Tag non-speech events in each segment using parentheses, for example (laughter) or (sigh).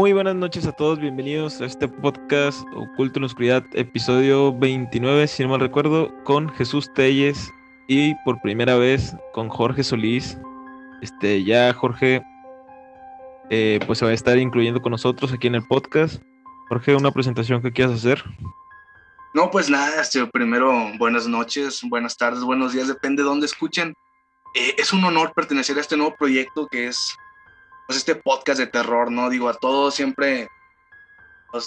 Muy buenas noches a todos, bienvenidos a este podcast Oculto en la Oscuridad, episodio 29, si no mal recuerdo, con Jesús Telles y por primera vez con Jorge Solís. Este, ya Jorge eh, pues se va a estar incluyendo con nosotros aquí en el podcast. Jorge, una presentación que quieras hacer. No, pues nada, este, primero buenas noches, buenas tardes, buenos días, depende de dónde escuchen. Eh, es un honor pertenecer a este nuevo proyecto que es pues, este podcast de terror, ¿no? Digo, a todos siempre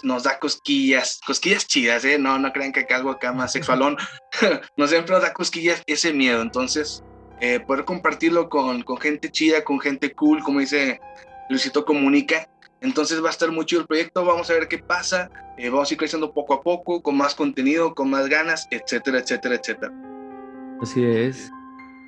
nos, da cosquillas, cosquillas chidas, ¿eh? No, no crean que algo acá más (laughs) sexualón, (laughs) nos siempre nos da cosquillas ese miedo, entonces eh, poder compartirlo con, con gente chida, con gente cool, como dice Luisito Comunica, entonces va a estar muy chido el proyecto, vamos a ver qué pasa, eh, vamos a ir creciendo poco a poco, con más contenido, con más ganas, etcétera, etcétera, etcétera. Así es.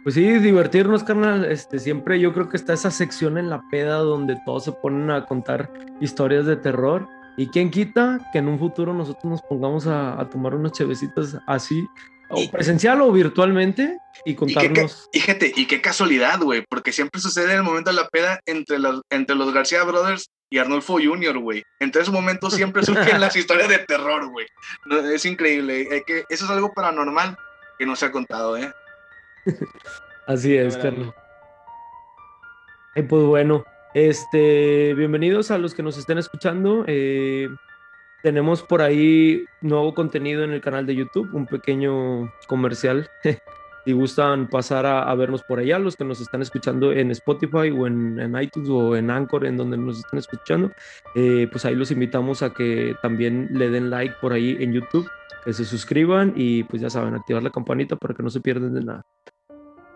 Pues sí, divertirnos, carnal. Este, siempre yo creo que está esa sección en la peda donde todos se ponen a contar historias de terror. Y quién quita que en un futuro nosotros nos pongamos a, tomar unas chevecitas así, o presencial o virtualmente, y contarnos. Y, qué, y qué casualidad, güey, porque siempre sucede en el momento de la peda entre los, entre los García Brothers y Arnulfo Jr., güey. Entre esos momentos siempre (laughs) surgen las historias de terror, güey. es increíble. que, eso es algo paranormal que no se ha contado, ¿eh? (laughs) Así es, Carlos. Eh, pues bueno, este, bienvenidos a los que nos estén escuchando. Eh, tenemos por ahí nuevo contenido en el canal de YouTube, un pequeño comercial (laughs) Si gustan pasar a, vernos por allá, los que nos están escuchando en Spotify o en, iTunes o en Anchor, en donde nos están escuchando, eh, pues ahí los invitamos a que también le den like por ahí en YouTube, que se suscriban y pues ya saben, activar la campanita para que no se pierdan de nada.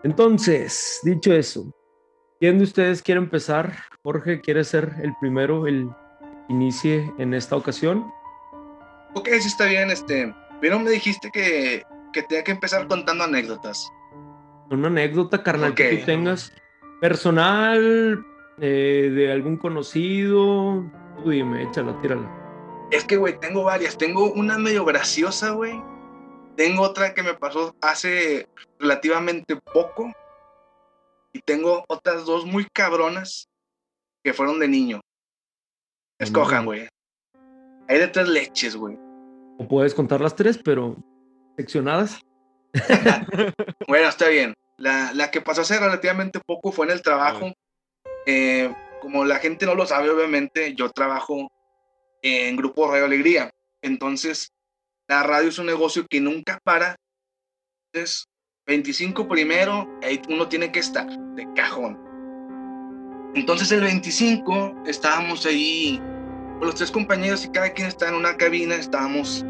Entonces, dicho eso, ¿quién de ustedes quiere empezar? Jorge, ¿quiere ser el primero, el inicie en esta ocasión? Ok, sí está bien, este, pero me dijiste que que tenga que empezar contando anécdotas. Una anécdota, carnal, que tú tengas personal, eh, de algún conocido. Tú dime, échala, tírala. Es que, güey, tengo varias. Tengo una medio graciosa, güey. Tengo otra que me pasó hace relativamente poco. Y tengo otras dos muy cabronas que fueron de niño. Escojan, güey. Hay de tres leches, güey. O puedes contar las tres, pero seccionadas. (laughs) bueno, está bien. La, la, que pasó hace relativamente poco fue en el trabajo. Eh, como la gente no lo sabe, obviamente, yo trabajo en Grupo Radio Alegría. Entonces, la radio es un negocio que nunca para. Entonces, 25 primero, ahí uno tiene que estar de cajón. Entonces, el 25 estábamos ahí con los tres compañeros y cada quien está en una cabina, estábamos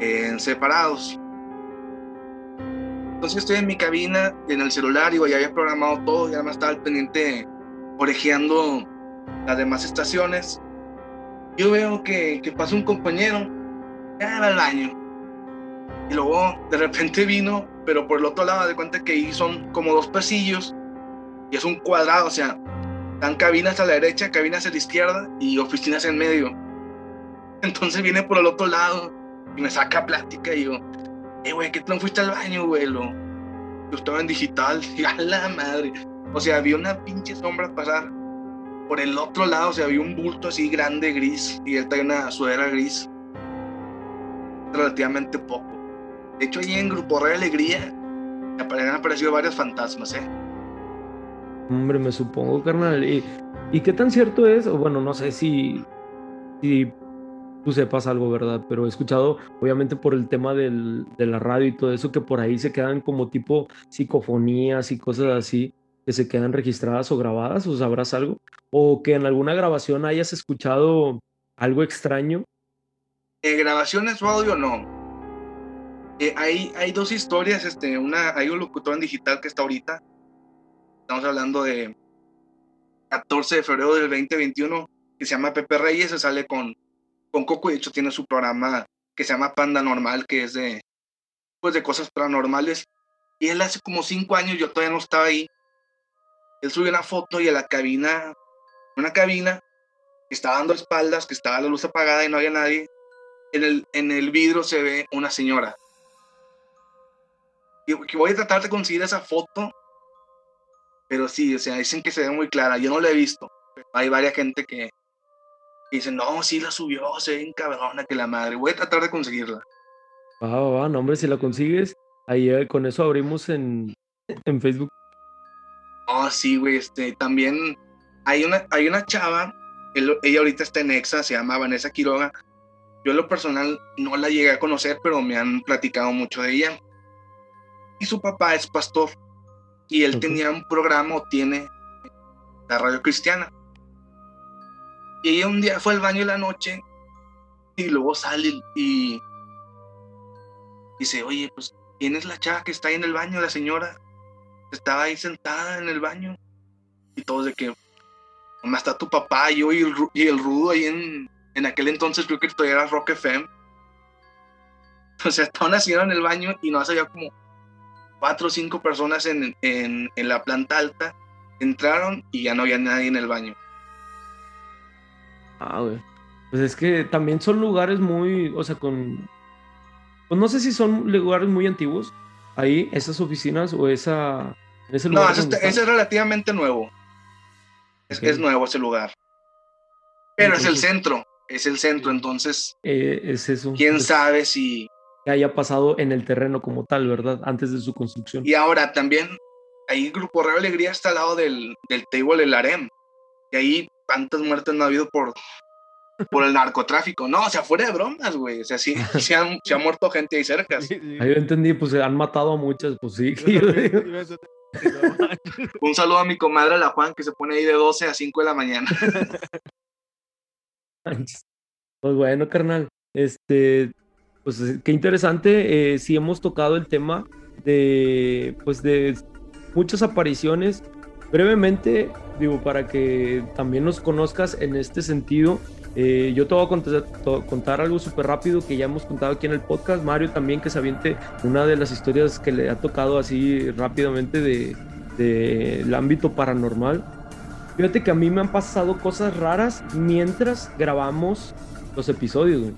eh, separados. Entonces estoy en mi cabina, en el celular, y ya había programado todo, ya me estaba al pendiente orejeando las demás estaciones. Yo veo que, que pasa un compañero, ya va al baño. Y luego de repente vino, pero por el otro lado de cuenta que ahí son como dos pasillos y es un cuadrado, o sea, están cabinas a la derecha, cabinas a la izquierda y oficinas en medio. Entonces viene por el otro lado y me saca plática y yo, eh, güey, ¿qué no fuiste al baño, güey? Yo estaba en digital, y (laughs) a la madre. O sea, había una pinche sombra pasar por el otro lado, o sea, había un bulto así grande, gris, y él traía una sudadera gris. Relativamente poco. De hecho, ahí en Grupo Rey Alegría han aparecido varios fantasmas, ¿eh? Hombre, me supongo, carnal. ¿Y, ¿Y qué tan cierto es? O bueno, no sé si, si tú sepas algo, ¿verdad? Pero he escuchado, obviamente por el tema del, de la radio y todo eso, que por ahí se quedan como tipo psicofonías y cosas así, que se quedan registradas o grabadas, ¿o sabrás algo? O que en alguna grabación hayas escuchado algo extraño. Eh, grabaciones o audio, no. Eh, hay, hay dos historias, este, una, hay un locutor en digital que está ahorita, estamos hablando de 14 de febrero del 2021, que se llama Pepe Reyes, se sale con con Coco, de hecho, tiene su programa que se llama Panda Normal, que es de, pues, de cosas paranormales. Y él hace como cinco años, yo todavía no estaba ahí. Él subió una foto y a la cabina, una cabina, que estaba dando espaldas, que estaba la luz apagada y no había nadie. En el, en el vidrio se ve una señora. Que voy a tratar de conseguir esa foto, pero sí, o sea, dicen que se ve muy clara. Yo no la he visto. Hay varias gente que, Y dicen, no, sí la subió, se ve cabrona que la madre. Voy a tratar de conseguirla. Ah, va, no, hombre, si la consigues, ahí eh, con eso abrimos en, en Facebook. Oh, sí, güey, este, también hay una, hay una chava, ella ahorita está en EXA, se llama Vanessa Quiroga. Yo en lo personal no la llegué a conocer, pero me han platicado mucho de ella. Y su papá es pastor. Y él tenía un programa, o tiene, la radio cristiana. Y ella un día fue al baño en la noche y luego sale y dice, oye, pues, ¿quién es la chava que está ahí en el baño? La señora estaba ahí sentada en el baño. Y todos de que, nomás está tu papá, yo y el, y el rudo ahí en, en aquel entonces creo que todavía era Rock FM. (laughs) O sea, estaban haciendo en el baño y no había como cuatro o cinco personas en, en, en la planta alta. Entraron y ya no había nadie en el baño. Ah, güey. Pues es que también son lugares muy, o sea, con... Pues no sé si son lugares muy antiguos, ahí, esas oficinas o esa... Ese lugar no, ese, es relativamente nuevo. Es, es, nuevo ese lugar. Pero es el centro, es el centro, entonces... Eh, es eso. ¿Quién pues sabe si... Que haya pasado en el terreno como tal, ¿verdad? Antes de su construcción. Y ahora también, ahí Grupo Real Alegría está al lado del, del table del Arem. Y ahí cuántas muertes no ha habido por, por el narcotráfico. No, o sea, fuera de bromas, güey. O sea, sí, (laughs) se, han, se ha muerto gente ahí cerca. Ahí yo entendí, pues se han matado a muchas, pues sí. (laughs) Un saludo a mi comadre, la Juan, que se pone ahí de 12 a 5 de la mañana. (laughs) Pues bueno, carnal. Este, pues qué interesante. Eh, sí hemos tocado el tema de, pues de muchas apariciones brevemente, digo, para que también nos conozcas en este sentido, eh, yo te voy a contar, algo súper rápido que ya hemos contado aquí en el podcast. Mario también que se aviente una de las historias que le ha tocado así rápidamente del de, ámbito paranormal. Fíjate que a mí me han pasado cosas raras mientras grabamos los episodios.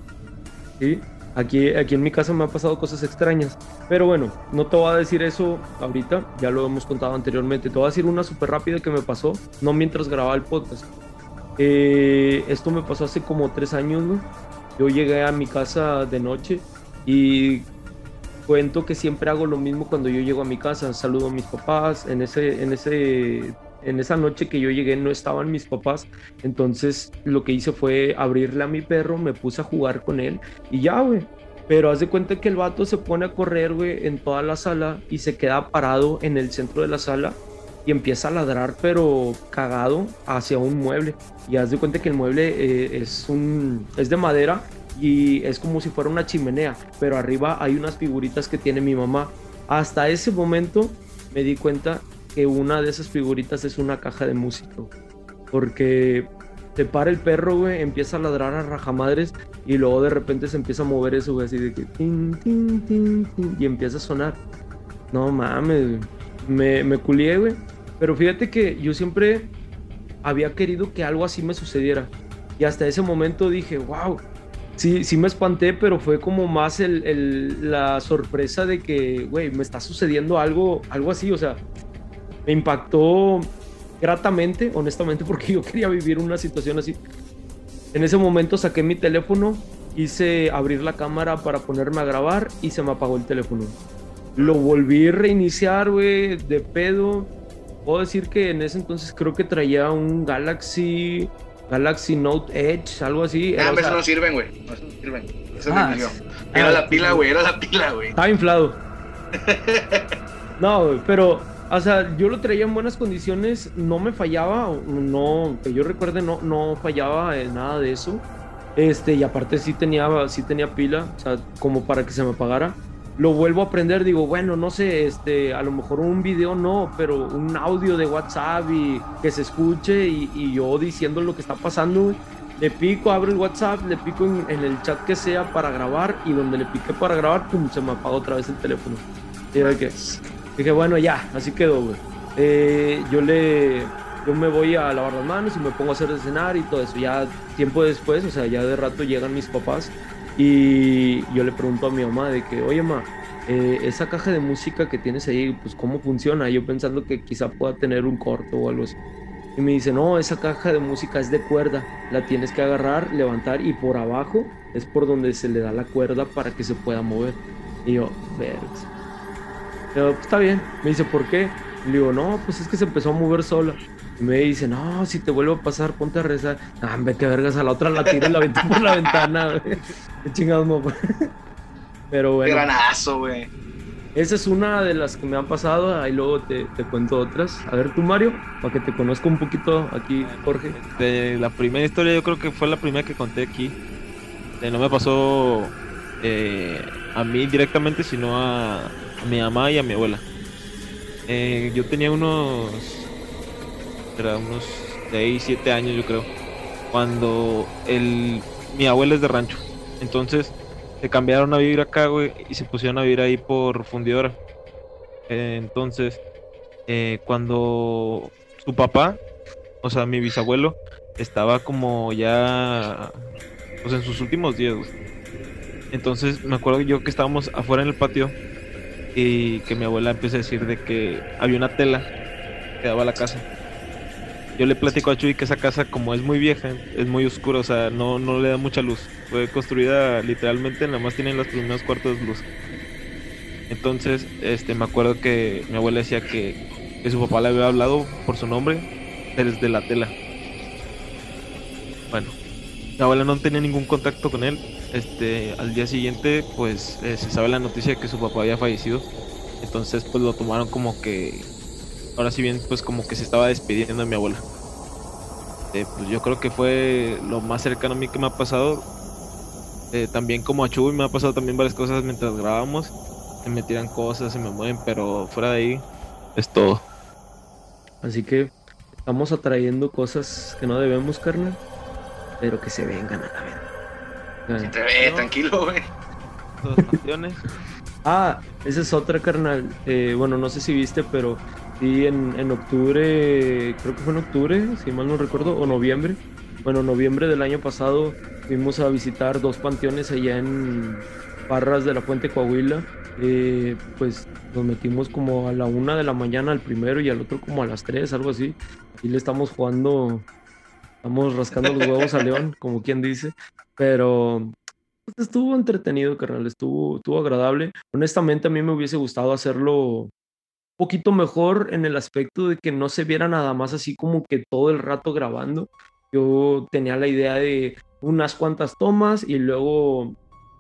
¿sí? Aquí, aquí en mi casa me han pasado cosas extrañas. Pero bueno, no te voy a decir eso ahorita, ya lo hemos contado anteriormente. Te voy a decir una súper rápida que me pasó, no mientras grababa el podcast. Eh, esto me pasó hace como tres años, ¿no? Yo llegué a mi casa de noche y cuento que siempre hago lo mismo cuando yo llego a mi casa. Saludo a mis papás. En, ese, en, ese, en esa noche que yo llegué no estaban mis papás. Entonces lo que hice fue abrirle a mi perro, me puse a jugar con él y ya, güey. Pero haz de cuenta que el vato se pone a correr, güey, en toda la sala y se queda parado en el centro de la sala y empieza a ladrar, pero cagado hacia un mueble. Y haz de cuenta que el mueble eh, es, un, es de madera y es como si fuera una chimenea, pero arriba hay unas figuritas que tiene mi mamá. Hasta ese momento me di cuenta que una de esas figuritas es una caja de música. Porque te para el perro, güey, empieza a ladrar a rajamadres y luego de repente se empieza a mover eso, güey, así de que y empieza a sonar. No mames, me, me culié, güey. Pero fíjate que yo siempre había querido que algo así me sucediera. Y hasta ese momento dije, wow, sí, sí me espanté, pero fue como más el, la sorpresa de que, güey, me está sucediendo algo, algo así. O sea, me impactó gratamente, honestamente, (laughs) porque yo quería vivir una situación así. En ese momento saqué mi teléfono, hice abrir la cámara para ponerme a grabar y se me apagó el teléfono. Lo volví a reiniciar, güey, de pedo. Puedo decir que en ese entonces creo que traía un Galaxy Galaxy Note Edge, algo así. Ah, pero eso no sirven, güey. No, eso no sirven. Eso ah, Era la pila, güey. Era la pila, güey. Estaba inflado. (laughs) no, güey, pero o sea, yo lo traía en buenas condiciones, no me fallaba, no, que yo recuerde, no, no fallaba en nada de eso. Este, y aparte sí tenía, sí tenía pila, o sea, como para que se me apagara. Lo vuelvo a aprender, digo, bueno, no sé, este, a lo mejor un video no, pero un audio de WhatsApp y que se escuche y, yo diciendo lo que está pasando. Le pico, abro el WhatsApp, le pico en, el chat que sea para grabar y donde le piqué para grabar, pum, se me apagó otra vez el teléfono. Y que, Dije, bueno, ya, así quedó. Eh, yo le. Yo me voy a lavar las manos y me pongo a hacer de cenar y todo eso. Ya tiempo después, o sea, ya de rato llegan mis papás y yo le pregunto a mi mamá de que, oye, ma, eh, esa caja de música que tienes ahí, pues cómo funciona. Yo pensando que quizá pueda tener un corto o algo así. Y me dice, no, esa caja de música es de cuerda, la tienes que agarrar, levantar y por abajo es por donde se le da la cuerda para que se pueda mover. Y yo, vergas. Pero pues, está bien. Me dice, ¿por qué? Le digo, no, pues es que se empezó a mover sola. Y me dice, no, si te vuelvo a pasar, ponte a rezar. Ah, ve que vergas, a la otra la tiro y la ventana por la ventana, Qué chingados, mo. Pero bueno. Qué granazo, güey. Esa es una de las que me han pasado, ahí luego te, te cuento otras. A ver tú, Mario, para que te conozca un poquito aquí, Jorge. De la primera historia, yo creo que fue la primera que conté aquí. Eh, no me pasó eh, a mí directamente, sino a, a mi mamá y a mi abuela. Eh, yo tenía unos, era unos 6, 7 años, yo creo, cuando el, mi abuela es de rancho. Entonces se cambiaron a vivir acá, güey, y se pusieron a vivir ahí por fundidora. Entonces, eh, cuando su papá, o sea, mi bisabuelo, estaba como ya, pues en sus últimos días. Entonces, me acuerdo yo que estábamos afuera en el patio y que mi abuela empieza a decir de que había una tela que daba a la casa. Yo le platico a Chuy que esa casa, como es muy vieja, es muy oscura, o sea, no, no le da mucha luz. Fue construida literalmente, nada más tienen los primeros cuartos luz. Entonces, este, me acuerdo que mi abuela decía que, que su papá le había hablado por su nombre desde la tela. Bueno, mi abuela no tenía ningún contacto con él. Este, al día siguiente, pues eh, se sabe la noticia de que su papá había fallecido. Entonces, pues lo tomaron como que ahora sí bien, pues como que se estaba despidiendo de mi abuela. Eh, pues yo creo que fue lo más cercano a mí que me ha pasado. Eh, también como a Chuy me ha pasado también varias cosas mientras grabamos. Se me tiran cosas, se me mueven, pero fuera de ahí es todo. Así que estamos atrayendo cosas que no debemos, carnal, pero que se vengan a la vez. Si te ve, No. tranquilo, güey. Ah, esa es otra, carnal. Eh, bueno, no sé si viste, pero sí, en, en octubre, creo que fue en octubre, si mal no recuerdo, o noviembre. Bueno, noviembre del año pasado fuimos a visitar dos panteones allá en Parras de la Fuente Coahuila. Eh, pues nos metimos como a la una de la mañana al primero y al otro como a las tres, algo así. Y le estamos jugando, estamos rascando los huevos a León, como quien dice. Pero pues, estuvo entretenido, carnal, estuvo, estuvo agradable. Honestamente, a mí me hubiese gustado hacerlo un poquito mejor en el aspecto de que no se viera nada más así como que todo el rato grabando. Yo tenía la idea de unas cuantas tomas y luego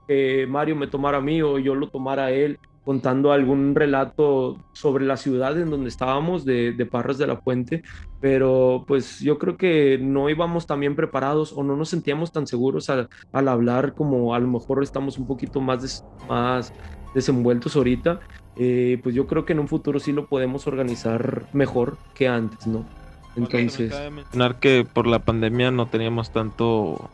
que Mario me tomara a mí o yo lo tomara a él contando algún relato sobre la ciudad en donde estábamos de, de Parras de la Puente, pero pues yo creo que no íbamos tan bien preparados o no nos sentíamos tan seguros al, al hablar como a lo mejor estamos un poquito más, más desenvueltos ahorita, eh, pues yo creo que en un futuro sí lo podemos organizar mejor que antes, ¿no? Entonces, Cabe mencionar que por la pandemia no teníamos tanto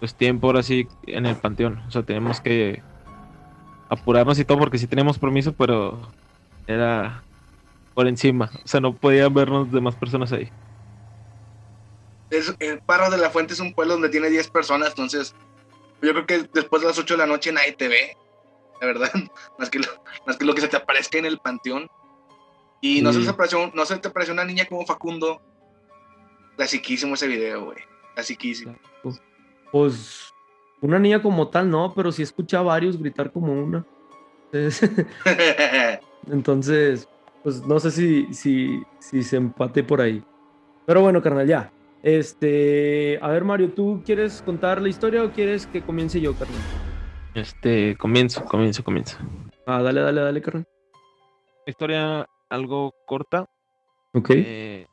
pues tiempo ahora sí en el panteón. O sea, teníamos que apurarnos y todo porque sí teníamos permiso, pero era por encima. O sea, no podían vernos demás personas ahí. Es, el Parras de la Fuente es un pueblo donde tiene 10 personas, entonces yo creo que después de las 8 de la noche nadie te ve, la verdad, (laughs) más que lo, más que, lo que se te aparezca en el panteón. Y no, se te apareció, no se te apareció una niña como Facundo. Clasiquísimo ese video, güey. Clasiquísimo. pues una niña como tal no, pero sí escuché a varios gritar como una. Entonces, (laughs) Entonces, pues no sé si, si, si se empate por ahí. Pero bueno, carnal, ya. Este, a ver, Mario, ¿tú quieres contar la historia o quieres que comience yo, carnal? Este, comienzo, comienzo, comienzo. Ah, dale, dale, dale, carnal. Historia algo corta. Ok. Eh, el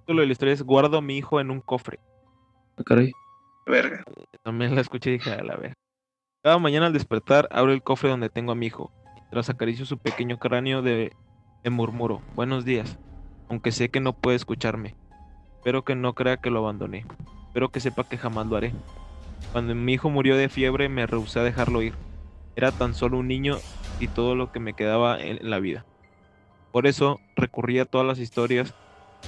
título de la historia es Guardo a mi hijo en un cofre. Ah, caray. Verga. También la escuché y dije, a la ver. Cada mañana al despertar abro el cofre donde tengo a mi hijo. Tras acaricio su pequeño cráneo de, de murmuro. Buenos días. Aunque sé que no puede escucharme. Espero que no crea que lo abandoné. Espero que sepa que jamás lo haré. Cuando mi hijo murió de fiebre me rehusé a dejarlo ir. Era tan solo un niño y todo lo que me quedaba en la vida. Por eso recurrí a todas las historias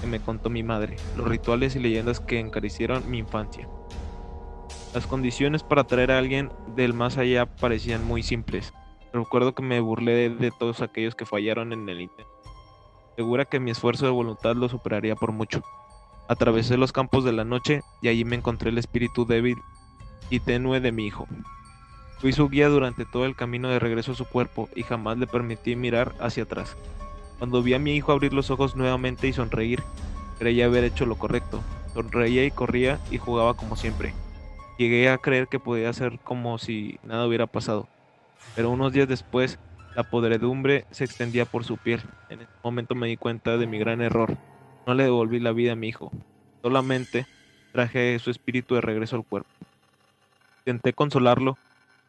que me contó mi madre, los rituales y leyendas que encarecieron mi infancia. Las condiciones para traer a alguien del más allá parecían muy simples. Recuerdo que me burlé de, todos aquellos que fallaron en el intento. segura que mi esfuerzo de voluntad lo superaría por mucho. Atravesé los campos de la noche y allí me encontré el espíritu débil y tenue de mi hijo. Fui su guía durante todo el camino de regreso a su cuerpo y jamás le permití mirar hacia atrás. Cuando vi a mi hijo abrir los ojos nuevamente y sonreír, creía haber hecho lo correcto. Sonreía y corría y jugaba como siempre. Llegué a creer que podía ser como si nada hubiera pasado. Pero unos días después, la podredumbre se extendía por su piel. En ese momento me di cuenta de mi gran error. No le devolví la vida a mi hijo. Solamente traje su espíritu de regreso al cuerpo. Intenté consolarlo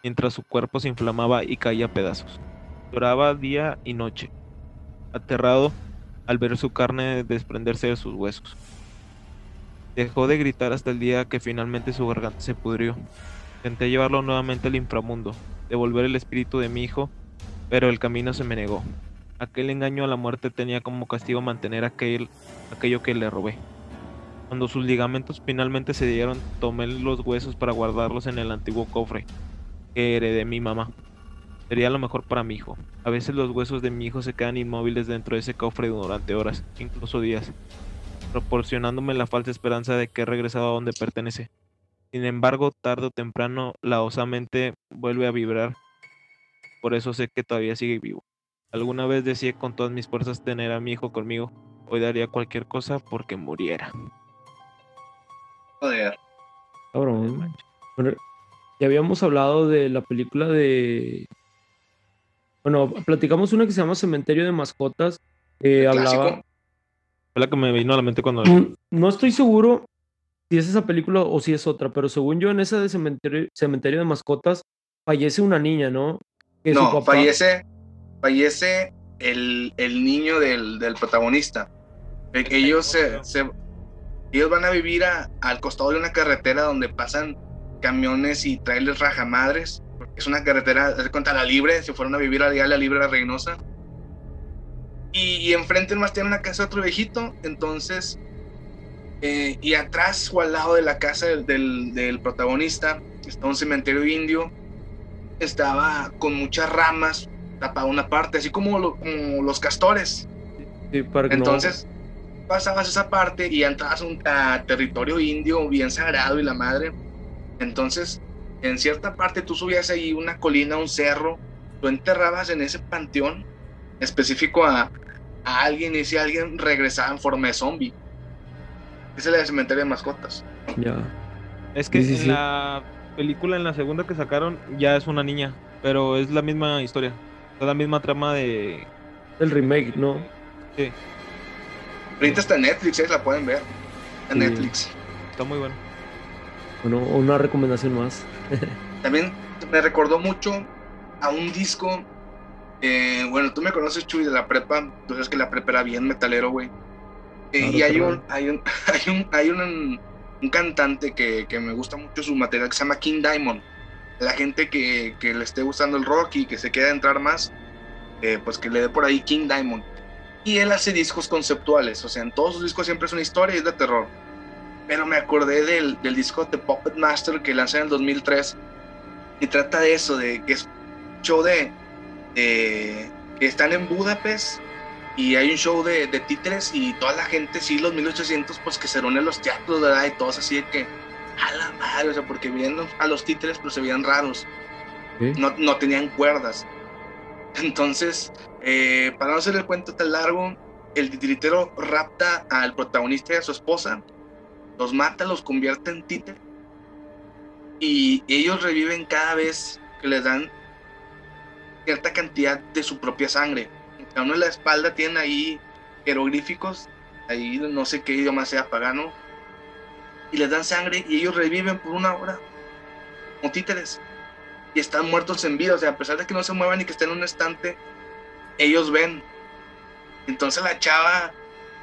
mientras su cuerpo se inflamaba y caía pedazos. Lloraba día y noche, aterrado al ver su carne desprenderse de sus huesos. Dejó de gritar hasta el día que finalmente su garganta se pudrió. Intenté llevarlo nuevamente al inframundo, devolver el espíritu de mi hijo, pero el camino se me negó. Aquel engaño a la muerte tenía como castigo mantener aquel, aquello que le robé. Cuando sus ligamentos finalmente se dieron, tomé los huesos para guardarlos en el antiguo cofre que heredé mi mamá. Sería lo mejor para mi hijo. A veces los huesos de mi hijo se quedan inmóviles dentro de ese cofre durante horas, incluso días, proporcionándome la falsa esperanza de que he regresado a donde pertenece. Sin embargo, tarde o temprano, la osamente vuelve a vibrar. Por eso sé que todavía sigue vivo. Alguna vez decía con todas mis fuerzas tener a mi hijo conmigo. Hoy daría cualquier cosa porque muriera. Joder. Cabrón. Bueno, ya habíamos hablado de la película de. Bueno, platicamos una que se llama Cementerio de Mascotas. Eh, hablaba. Fue la que me vino a la mente cuando. Mm, no estoy seguro si es esa película o si es otra, pero según yo, en esa de Cementerio, Cementerio de Mascotas, fallece una niña, ¿no? Que no, papá... fallece fallece el, el niño del, del protagonista. Ellos, se, se, ellos van a vivir a, al costado de una carretera donde pasan camiones y trailers rajamadres. Es una carretera, de cuenta, la libre, si fueron a vivir allá a la libre la Reynosa. Y, y enfrente más tiene una casa de otro viejito, entonces, eh, y atrás o al lado de la casa del, del, del protagonista está un cementerio indio, estaba con muchas ramas, tapado una parte, así como, los castores. Entonces pasabas esa parte y entrabas a un territorio indio bien sagrado y la madre. Entonces, en cierta parte tú subías ahí una colina, un cerro, tú enterrabas en ese panteón específico a, a alguien y si alguien regresaba en forma de zombie. Ese es el cementerio de mascotas. Ya. Es que en la película, en la segunda que sacaron, ya es una niña, pero es la misma historia. Es la misma trama de. El remake, ¿no? Sí. Ahorita está en Netflix, ¿eh? la pueden ver. En Netflix. Está muy bueno. Bueno, una recomendación más. (laughs) También me recordó mucho a un disco. Eh, bueno, tú me conoces, Chuy, de la prepa. Tú sabes que la prepa era bien metalero, güey. Eh, y hay un, hay un, (laughs) hay un, hay un, un cantante que, que, me gusta mucho su material que se llama King Diamond la gente que, que, le esté gustando el rock y que se quiera entrar más, eh, pues que le dé por ahí King Diamond. Y él hace discos conceptuales, o sea, en todos sus discos siempre es una historia y es de terror. Pero me acordé del, del disco de Puppet Master que lanzó en el 2003 y trata de eso, de que es show de, que están en Budapest y hay un show de, de títeres y toda la gente, sí, los 1800, pues que se reúnen en los teatros, ¿verdad? Y todos así de que a la madre, o sea, porque viendo a los títeres, pero se veían raros. No, no, tenían cuerdas. Entonces, eh, para no hacer el cuento tan largo, el titiritero rapta al protagonista y a su esposa, los mata, los convierte en títere, y ellos reviven cada vez que les dan cierta cantidad de su propia sangre. Cada uno en la espalda tiene ahí jeroglíficos, ahí no sé qué idioma sea pagano, y les dan sangre y ellos reviven por una hora, como títeres, y están muertos en vida, o sea, a pesar de que no se muevan y que estén en un estante, ellos ven. Entonces la chava,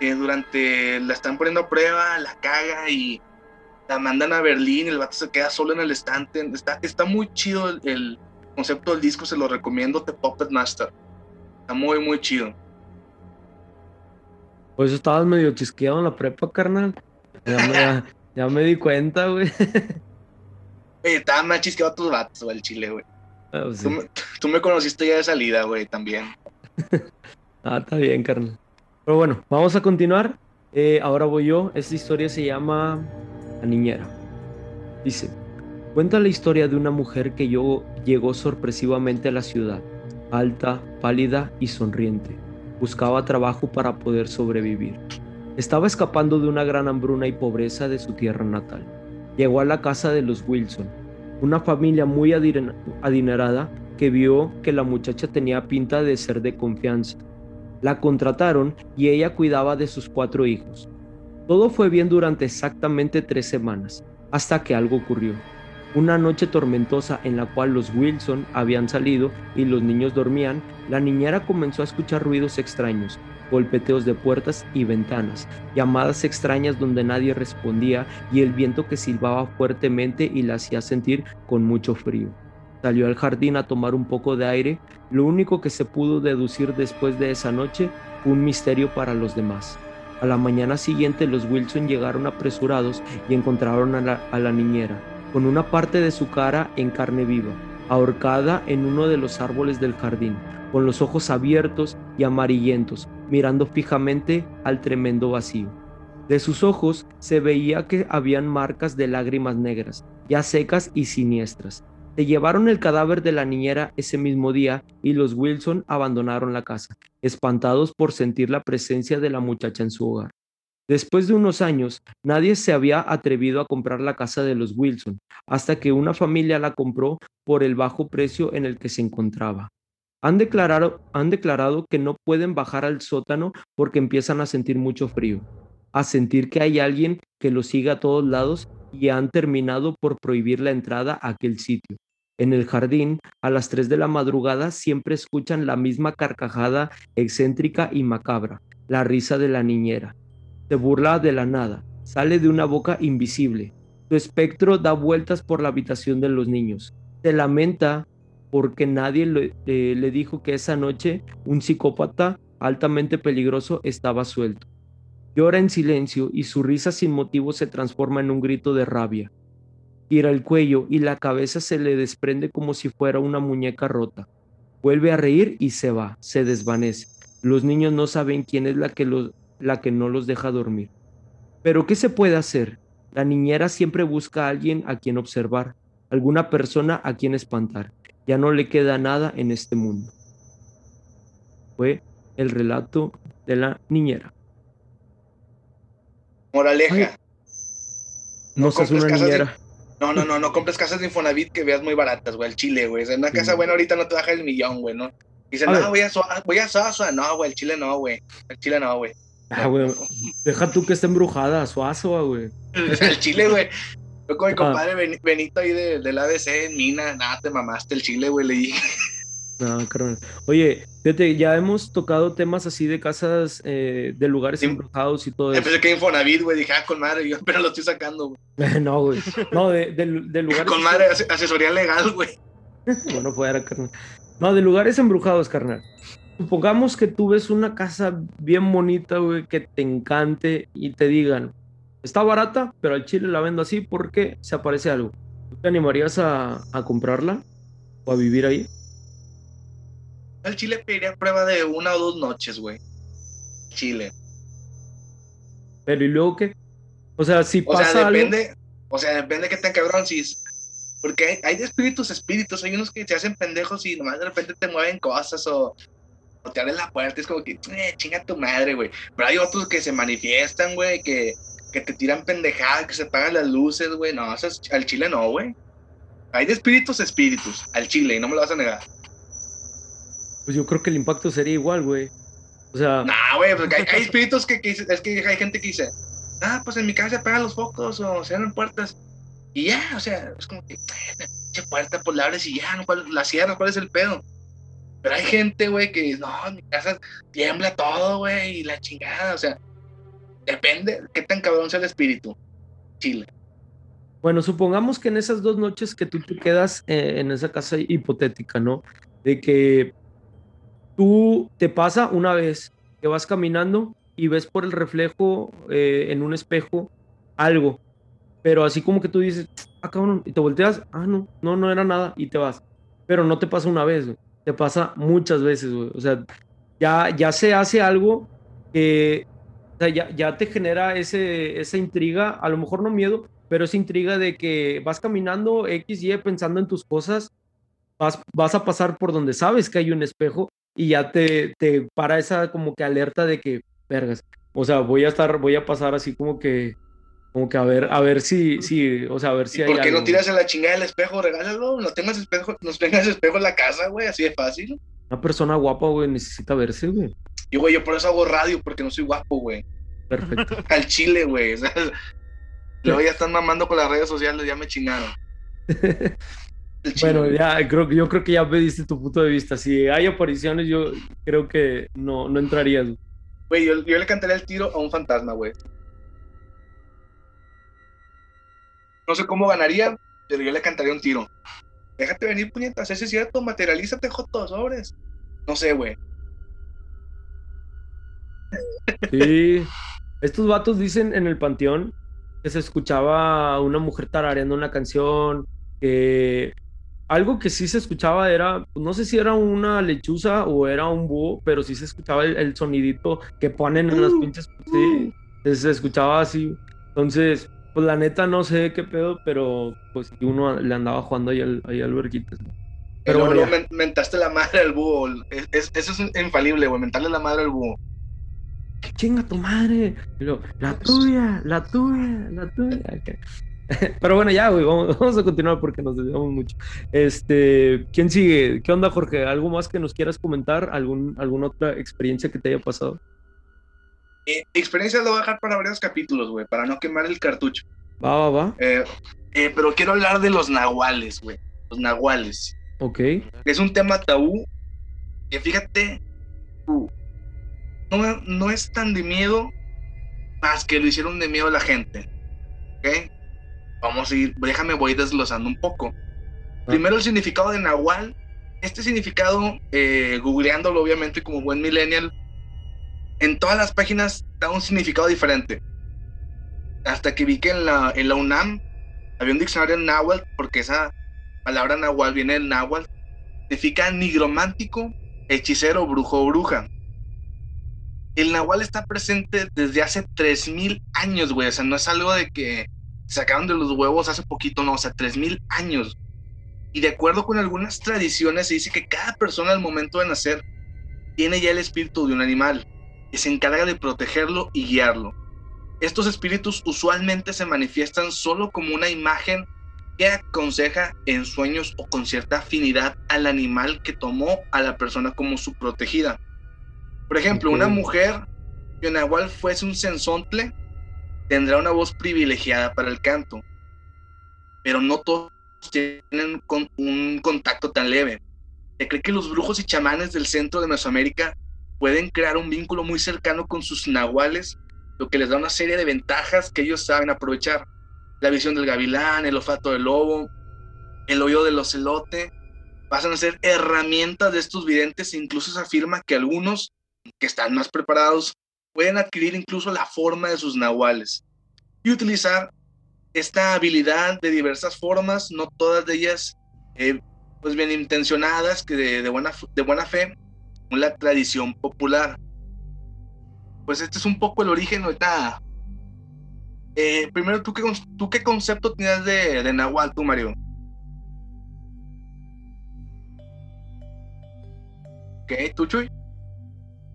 eh, durante, la están poniendo a prueba, la caga y la mandan a Berlín, el vato se queda solo en el estante, está, está muy chido el, concepto del disco, se lo recomiendo, The Puppet Master. Está muy, muy chido. Pues estabas medio chisqueado en la prepa, carnal. Ya me di cuenta, güey. (laughs) Oye, estaba más chisqueado a tus vatos, güey, el chile, güey. Ah, pues tú, me, conociste ya de salida, güey, también. (laughs) ah, está bien, carnal. Pero bueno, vamos a continuar. Eh, ahora voy yo. Esta historia se llama La Niñera. Dice, cuenta la historia de una mujer que llegó sorpresivamente a la ciudad, alta, pálida y sonriente. Buscaba trabajo para poder sobrevivir. Estaba escapando de una gran hambruna y pobreza de su tierra natal. Llegó a la casa de los Wilson, una familia muy adinerada que vio que la muchacha tenía pinta de ser de confianza. La contrataron y ella cuidaba de sus cuatro hijos. Todo fue bien durante exactamente tres semanas, hasta que algo ocurrió. Una noche tormentosa en la cual los Wilson habían salido y los niños dormían, la niñera comenzó a escuchar ruidos extraños, golpeteos de puertas y ventanas, llamadas extrañas donde nadie respondía y el viento que silbaba fuertemente y la hacía sentir con mucho frío. Salió al jardín a tomar un poco de aire, lo único que se pudo deducir después de esa noche fue un misterio para los demás. A la mañana siguiente los Wilson llegaron apresurados y encontraron a la, a la niñera, con una parte de su cara en carne viva, ahorcada en uno de los árboles del jardín, con los ojos abiertos y amarillentos, mirando fijamente al tremendo vacío. De sus ojos se veía que habían marcas de lágrimas negras, ya secas y siniestras. Se llevaron el cadáver de la niñera ese mismo día y los Wilson abandonaron la casa, espantados por sentir la presencia de la muchacha en su hogar. Después de unos años, nadie se había atrevido a comprar la casa de los Wilson, hasta que una familia la compró por el bajo precio en el que se encontraba. Han declarado, han declarado que no pueden bajar al sótano porque empiezan a sentir mucho frío, a sentir que hay alguien que los sigue a todos lados y han terminado por prohibir la entrada a aquel sitio. En el jardín, a las 3 de la madrugada, siempre escuchan la misma carcajada excéntrica y macabra, la risa de la niñera. Se burla de la nada, sale de una boca invisible. Su espectro da vueltas por la habitación de los niños. Se lamenta porque nadie eh, le, dijo que esa noche un psicópata altamente peligroso estaba suelto. Llora en silencio y su risa sin motivo se transforma en un grito de rabia. Tira el cuello y la cabeza se le desprende como si fuera una muñeca rota. Vuelve a reír y se va, se desvanece. Los niños no saben quién es la que, la que no los deja dormir. Pero ¿qué se puede hacer? La niñera siempre busca a alguien a quien observar, alguna persona a quien espantar ya no le queda nada en este mundo. Fue el relato de la niñera. Moraleja. no, seas una niñera. No, no, no, no compres casas de Infonavit que veas muy baratas, güey, el Chile, güey. En una casa buena ahorita no te baja el millón, güey, ¿no? Dicen, no, voy a, voy a. No, güey, el Chile no, güey. El Chile no, güey. Ah, güey. Deja tú que esté embrujada, Suazo, güey. (laughs) el Chile, güey. Yo con mi compadre Benito ahí de, del ABC en Mina, nada, te mamaste el chile, güey, le dije. No, carnal. Oye, fíjate, ya hemos tocado temas así de casas, eh, de lugares embrujados y todo eso. Empecé que Infonavit, güey, dije, ah, con madre, yo pero lo estoy sacando, güey. (laughs) no, güey. No, de, de, de lugares. Con madre, asesoría legal, güey. bueno, fuera, carnal. No, de lugares embrujados, carnal. Supongamos que tú ves una casa bien bonita, güey, que te encante y te digan, Está barata, pero al chile la vendo así porque se aparece algo. ¿Tú te animarías a, comprarla o a vivir ahí? Al chile pediría prueba de una o dos noches, güey. Chile. Pero ¿y luego qué? O sea, si pasa o sea, depende, O sea, depende que tan cabrón si Porque hay, hay, de espíritus espíritus, hay unos que se hacen pendejos y nomás de repente te mueven cosas o te abren la puerta, es como que, eh, chinga tu madre, güey. Pero hay otros que se manifiestan, güey, que que te tiran pendejadas, que se apagan las luces, güey. No, eso al chile no, güey. Hay de espíritus espíritus, al chile, y no me lo vas a negar. Pues yo creo que el impacto sería igual, güey. O sea. Nah, güey, porque hay, (laughs) espíritus que, es que hay gente que dice, ah, pues en mi casa se apagan los focos o se abren puertas. Y ya, o sea, es como que, ¿qué puerta, pues la abres y ya, no, la cierras, ¿cuál es el pedo? Pero hay gente, güey, que no, en mi casa tiembla todo, güey, y la chingada, o sea, Depende qué tan cabrón sea el espíritu. Chile. Bueno, supongamos que en esas dos noches que tú te quedas eh, en esa casa hipotética, ¿no? De que tú te pasa una vez que vas caminando y ves por el reflejo eh, en un espejo algo, pero así como que tú dices, ah, cabrón, y te volteas, ah, no, no, no era nada, y te vas. Pero no te pasa una vez, te pasa muchas veces, güey. O sea, ya, ya se hace algo que ya, ya, te genera ese, esa intriga, a lo mejor no miedo, pero esa intriga de que vas caminando X, Y pensando en tus cosas, vas, vas a pasar por donde sabes que hay un espejo y ya te, te para esa como que alerta de que, vergas, o sea, voy a estar, voy a pasar así como que, como que a ver, a ver si, si, o sea, a ver si hay. ¿Por qué no tiras en la chingada del espejo? Regálalo, no tengas espejo, no tengas espejo en la casa, güey, así de fácil. Una persona guapa, güey, necesita verse, güey. Y, güey, yo por eso hago radio, porque no soy guapo, güey. Perfecto. (laughs) Al chile, güey. O sea, luego ya están mamando con las redes sociales, ya me chingaron. (laughs) bueno, ya creo que yo creo que ya me diste tu punto de vista. Si hay apariciones, yo creo que no, no entrarías. Güey, yo, yo le cantaría el tiro a un fantasma, güey. No sé cómo ganaría, pero yo le cantaría un tiro. Déjate venir, puñetas, ese es cierto, materialízate, jotos, sobres. No sé, güey. Sí. Estos vatos dicen en el panteón que se escuchaba una mujer tarareando una canción, que algo que sí se escuchaba era, no sé si era una lechuza o era un búho, pero sí se escuchaba el, sonidito que ponen en las uh, pinches. Sí, se escuchaba así. Entonces, pues la neta no sé qué pedo, pero pues uno le andaba jugando ahí al, ahí al Pero bueno, mentaste la madre al búho. eso es infalible, güey, mentarle la madre al búho. ¿Qué chinga tu madre? la tuya, la tuya, la tuya. (laughs) Pero bueno, ya, güey, (laughs) vamos, a continuar porque nos desviamos mucho. Este, ¿quién sigue? ¿Qué onda, Jorge? ¿Algo más que nos quieras comentar? ¿Algún, ¿Alguna otra experiencia que te haya pasado? Eh, experiencia lo voy a dejar para varios capítulos, güey, para no quemar el cartucho. Va, va, va. Eh, eh, pero quiero hablar de los nahuales, güey. Los nahuales. Ok. Es un tema tabú que fíjate, uh, no, no es tan de miedo más que lo hicieron de miedo a la gente. ¿Ok? Vamos a ir, déjame, voy desglosando un poco. Ah. Primero el significado de Nahual. Este significado, eh, googleándolo obviamente como buen millennial, en todas las páginas da un significado diferente. Hasta que vi que en la, en la UNAM había un diccionario en náhuatl, porque esa palabra nahual viene del náhuatl, significa nigromántico, hechicero, brujo o bruja. El nahual está presente desde hace 3000 años, güey. O sea, no es algo de que sacaron de los huevos hace poquito, no, o sea, 3000 años. Y de acuerdo con algunas tradiciones, se dice que cada persona al momento de nacer tiene ya el espíritu de un animal que se encarga de protegerlo y guiarlo. Estos espíritus usualmente se manifiestan solo como una imagen que aconseja en sueños o con cierta afinidad al animal que tomó a la persona como su protegida. Por ejemplo, una mujer que en igual fuese un sensontle tendrá una voz privilegiada para el canto, pero no todos tienen un contacto tan leve. Se cree que los brujos y chamanes del centro de Mesoamérica pueden crear un vínculo muy cercano con sus nahuales, lo que les da una serie de ventajas que ellos saben aprovechar. La visión del gavilán, el olfato del lobo, el oído del ocelote, pasan a ser herramientas de estos videntes e incluso se afirma que algunos que están más preparados pueden adquirir incluso la forma de sus nahuales y utilizar esta habilidad de diversas formas, no todas de ellas eh, pues bien intencionadas, que de, buena, de buena fe, la tradición popular. Pues este es un poco el origen ahorita. Eh, primero, ¿tú qué, ¿tú qué concepto tienes de, de Nahual, tú, Mario? ¿Qué? ¿Tú, Chuy?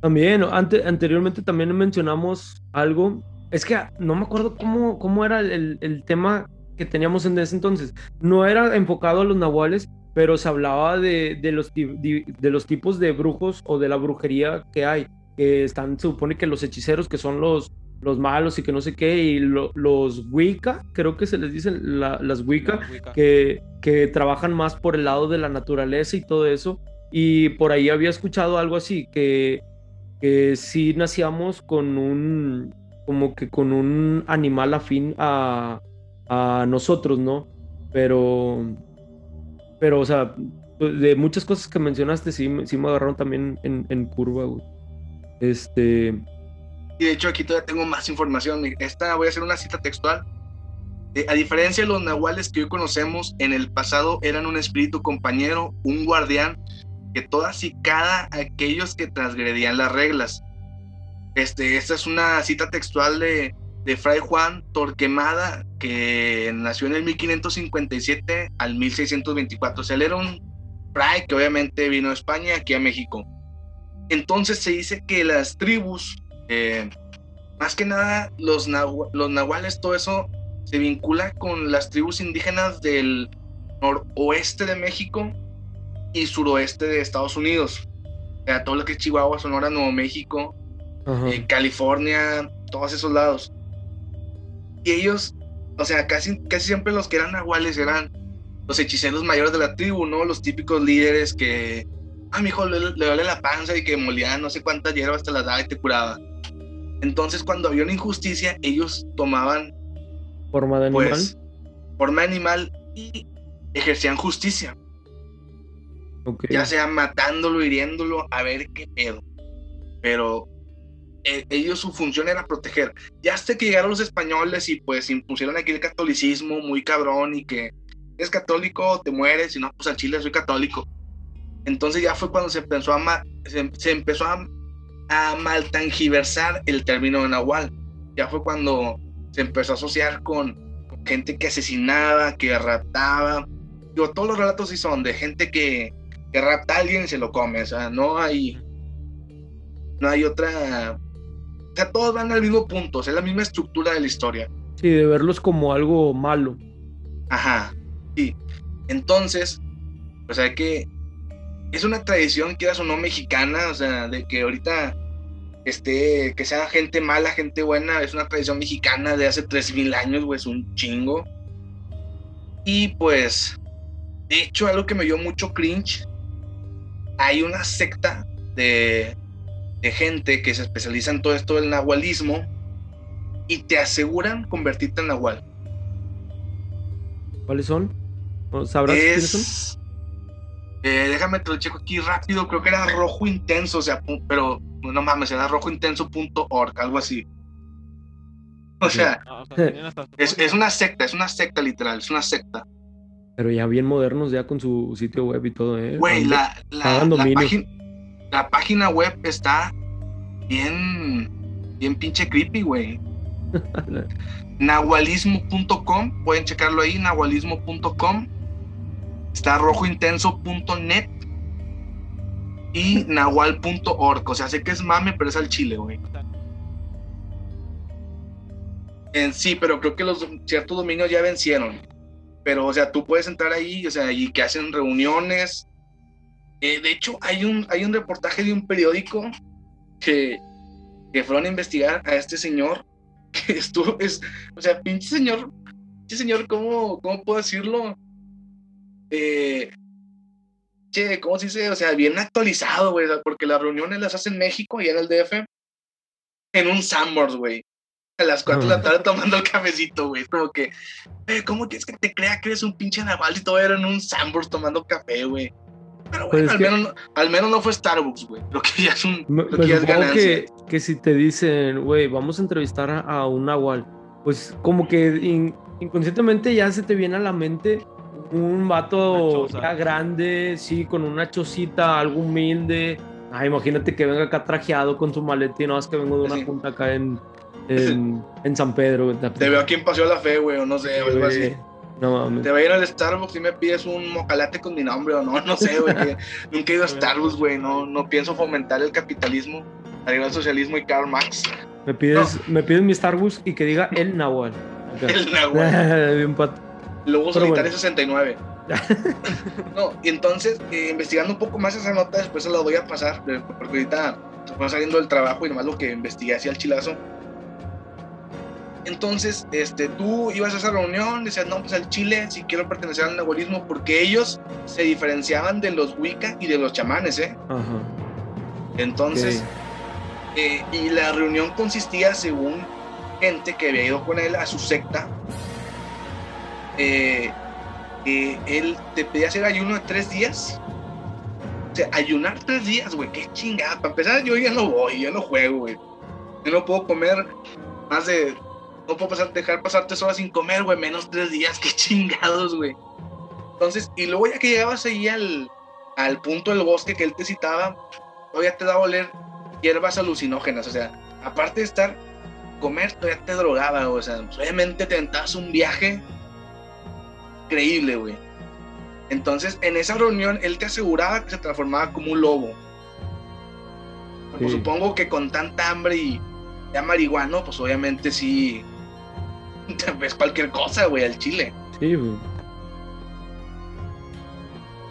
También, anteriormente también mencionamos algo. Es que no me acuerdo cómo, cómo era el, tema que teníamos en ese entonces. No era enfocado a los nahuales, pero se hablaba de, los, de los tipos de brujos o de la brujería que hay. Que están, se supone que los hechiceros, que son los, los malos y que no sé qué, y los Wicca, creo que se les dicen las Wicca, Que, que trabajan más por el lado de la naturaleza y todo eso. Y por ahí había escuchado algo así, que que sí nacíamos con un, como que con un animal afín a, a nosotros, ¿no? Pero, pero, o sea, de muchas cosas que mencionaste, sí, sí me agarraron también en, en curva. Este. Y de hecho, aquí todavía tengo más información. Esta voy a hacer una cita textual. Eh, a diferencia de los nahuales que hoy conocemos, en el pasado eran un espíritu compañero, un guardián que todas y cada aquellos que transgredían las reglas. Este, esta es una cita textual de, de Fray Juan Torquemada, que nació en el 1557 al 1624. O sea, él era un fray que obviamente vino a España, aquí a México. Entonces se dice que las tribus, eh, más que nada los, los nahuales, todo eso se vincula con las tribus indígenas del noroeste de México y suroeste de Estados Unidos. O sea, todo lo que es Chihuahua, Sonora, Nuevo México, eh, California, todos esos lados. Y ellos, o sea, casi, casi siempre los que eran nahuales eran los hechiceros mayores de la tribu, ¿no? Los típicos líderes que, ah, mi hijo le, le duele la panza y que molían no sé cuántas hierbas hasta la daba y te curaba. Entonces, cuando había una injusticia, ellos tomaban forma de animal. Pues, forma de animal y ejercían justicia. Ya sea matándolo, hiriéndolo, a ver qué pedo. Pero ellos su función era proteger. Ya hasta que llegaron los españoles y pues impusieron aquí el catolicismo muy cabrón y que es católico, te mueres, y no, pues al Chile soy católico. Entonces ya fue cuando se empezó a, se, empezó a, a maltangiversar el término de Nahual. Ya fue cuando se empezó a asociar con, gente que asesinaba, que raptaba. Digo, todos los relatos sí son de gente que, que rapta a alguien y se lo come. O sea, no hay. No hay otra. O sea, todos van al mismo punto. es la misma estructura de la historia. Sí, de verlos como algo malo. Ajá. Sí. Entonces, o sea que es una tradición, quieras o no, mexicana. O sea, de que ahorita este, que sea gente mala, gente buena, es una tradición mexicana de hace 3000 años, güey, es un chingo. Y pues, de hecho, algo que me dio mucho cringe, hay una secta de, de gente que se especializa en todo esto del nahualismo y te aseguran convertirte en nahual. ¿Cuáles son? ¿Sabrás quiénes son? Eh, déjame te lo checo aquí rápido, creo que era rojo intenso, o sea, pero no mames, era rojointenso.org, algo así. O sea, ah, es, una secta, es una secta literal, es una secta. Pero ya bien modernos, ya con su sitio web y todo, ¿eh? Güey, la, la, la, página web está bien, bien pinche creepy, güey. (laughs) nahualismo.com, pueden checarlo ahí, nahualismo.com. Está rojointenso.net y nahual.org. O sea, sé que es mame, pero es al chile, güey. En sí, pero creo que los ciertos dominios ya vencieron. Pero, o sea, tú puedes entrar ahí, o sea, y que hacen reuniones. Eh, de hecho, hay un, hay un reportaje de un periódico que, que fueron a investigar a este señor. (laughs) Que estuvo, es, o sea, pinche señor, pinche señor, ¿cómo, cómo puedo decirlo? Eh, che, ¿cómo se dice? O sea, bien actualizado, güey, porque las reuniones las hace en México y en el DF en un Sambors, güey. A las 4 de la tarde tomando el cafecito, güey. Como que, eh, ¿cómo quieres que te crea que eres un pinche naval y todo era en un Sambors tomando café, güey? Pero bueno, pues al, menos, al, menos, no fue Starbucks, güey. Lo que ya es un. que ya es ganancia. Que, si te dicen, güey, vamos a entrevistar a, un nahual, pues como que inconscientemente ya se te viene a la mente un vato ya grande, sí, con una chocita, algo humilde. Ah, imagínate que venga acá trajeado con su maleta y no es que vengo de una junta acá en, en, San Pedro. Te veo aquí en Paseo de la Fe, güey, o no sé, o algo así. No mames. Te voy a ir al Starbucks y me pides un mocalate con mi nombre o no, no sé, güey. (laughs) nunca he ido a Starbucks, güey. No, no pienso fomentar el capitalismo, arriba el socialismo y Karl Marx. Me pides, me pides mi Starbucks y que diga el Nahual. (laughs) El Nahual. Lobo Solitario 69. no, y entonces, eh, investigando un poco más esa nota, después se la voy a pasar, porque ahorita fue saliendo del trabajo y nomás lo que investigué hacia el chilazo. Entonces, este, tú ibas a esa reunión, decías, no, pues al Chile, si quiero pertenecer al nahualismo, porque ellos se diferenciaban de los Wicca y de los chamanes, ¿eh? Ajá. Entonces, eh, y la reunión consistía, según gente que había ido con él a su secta, eh, él te pedía hacer ayuno de tres días. O sea, ayunar tres días, güey, qué chingada. Para empezar, yo ya no voy, yo no juego, güey. Yo no puedo comer más de. No puedo pasar, dejar pasar tres horas sin comer, güey, menos tres días, qué (laughs) chingados, güey. Entonces, y luego ya que llegabas ahí al, al punto del bosque que él te citaba, todavía te daba a oler hierbas alucinógenas, o sea, aparte de estar, comer, todavía te drogaba, o sea, obviamente te aventabas un viaje increíble, güey. Entonces, en esa reunión, él te aseguraba que se transformaba como un lobo. Pues supongo que con tanta hambre y ya marihuano, pues obviamente sí (laughs) ves cualquier cosa, güey, al chile. Sí, güey.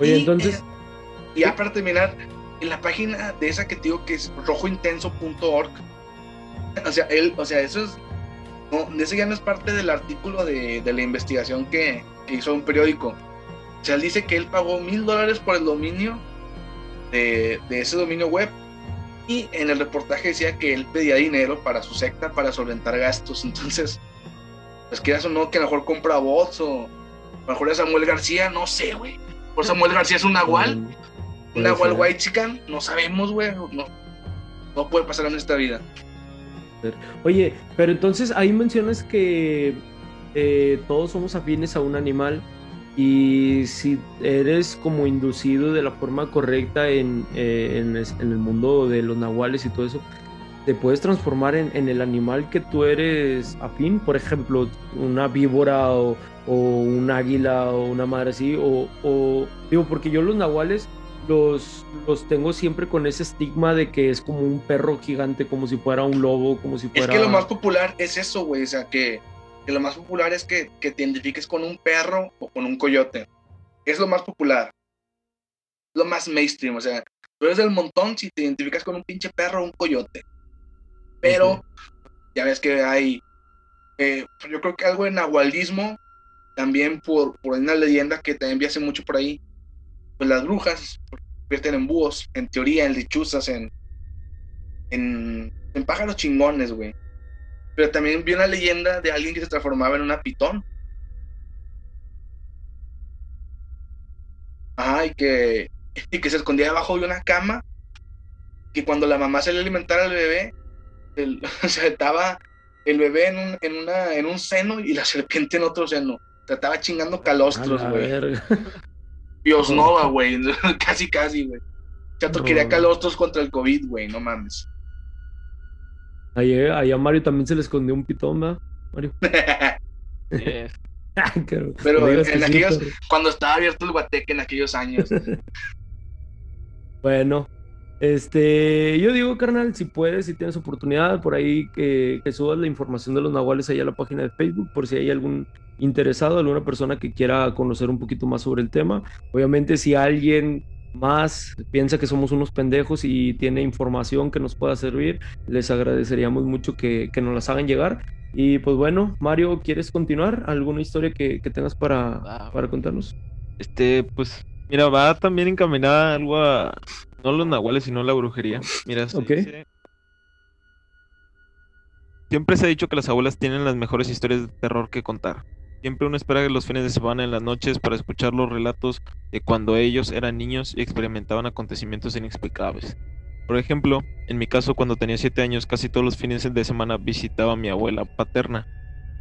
Oye, entonces. Eh, y ya para terminar, en la página de esa que te digo que es rojointenso.org, (laughs) o sea, él, o sea, eso es. No, eso ya no es parte del artículo de, de la investigación que, que, hizo un periódico. O sea, él dice que él pagó mil dólares por el dominio de, de ese dominio web y en el reportaje decía que él pedía dinero para su secta para solventar gastos. (laughs) Entonces, pues quieras o no, que a lo mejor compra bots o a lo mejor es Samuel García, no sé, güey. Por Samuel García es un nahual, un nahual white chican, no sabemos, güey. No, no puede pasar en esta vida. Oye, pero entonces ahí mencionas que eh, todos somos afines a un animal. Y si eres como inducido de la forma correcta en, eh, en, el mundo de los nahuales y todo eso, te puedes transformar en, el animal que tú eres afín, por ejemplo, una víbora o, un águila o una madre así, o, digo, porque yo los nahuales los, los tengo siempre con ese estigma de que es como un perro gigante, como si fuera un lobo, como si fuera... Es que lo más popular es eso, güey, o sea, que que lo más popular es que, que te identifiques con un perro o con un coyote. Es lo más popular. Lo más mainstream. O sea, tú eres del montón si te identificas con un pinche perro o un coyote. Pero ya ves que hay. Eh, yo creo que algo de nahualismo. También por, por una leyenda que también vi hace mucho por ahí. Pues las brujas se convierten en búhos, en teoría, en lechuzas, en. En, en pájaros chingones, güey. Pero también vi una leyenda de alguien que se transformaba en una pitón. Ajá, y que, y que se escondía debajo de una cama. Que cuando la mamá se le alimentara al bebé, el, (laughs) se estaba el bebé en un, en, una, en un seno y la serpiente en otro seno. Se estaba chingando calostros, güey. Dios Nova, güey. (laughs) casi, casi, güey. Chato quería calostros contra el COVID, güey. No mames. Ahí, a Mario también se le escondió un pitón, ¿verdad? Mario. (laughs) Pero en aquellos, cuando estaba abierto el guateque en aquellos años. bueno, este, yo digo, carnal, si puedes, si tienes oportunidad, por ahí que, que, subas la información de los nahuales ahí a la página de Facebook, por si hay algún interesado, alguna persona que quiera conocer un poquito más sobre el tema. Obviamente, si alguien más piensa que somos unos pendejos y tiene información que nos pueda servir, les agradeceríamos mucho que, nos las hagan llegar. Y pues bueno, Mario, ¿quieres continuar? ¿Alguna historia que, tengas para, para contarnos? Este, pues, mira, va también encaminada algo a no los nahuales, sino la brujería. Mira, siempre se ha dicho que las abuelas tienen las mejores historias de terror que contar. Siempre uno espera los fines de semana en las noches para escuchar los relatos de cuando ellos eran niños y experimentaban acontecimientos inexplicables. Por ejemplo, en mi caso cuando tenía 7 años casi todos los fines de semana visitaba a mi abuela paterna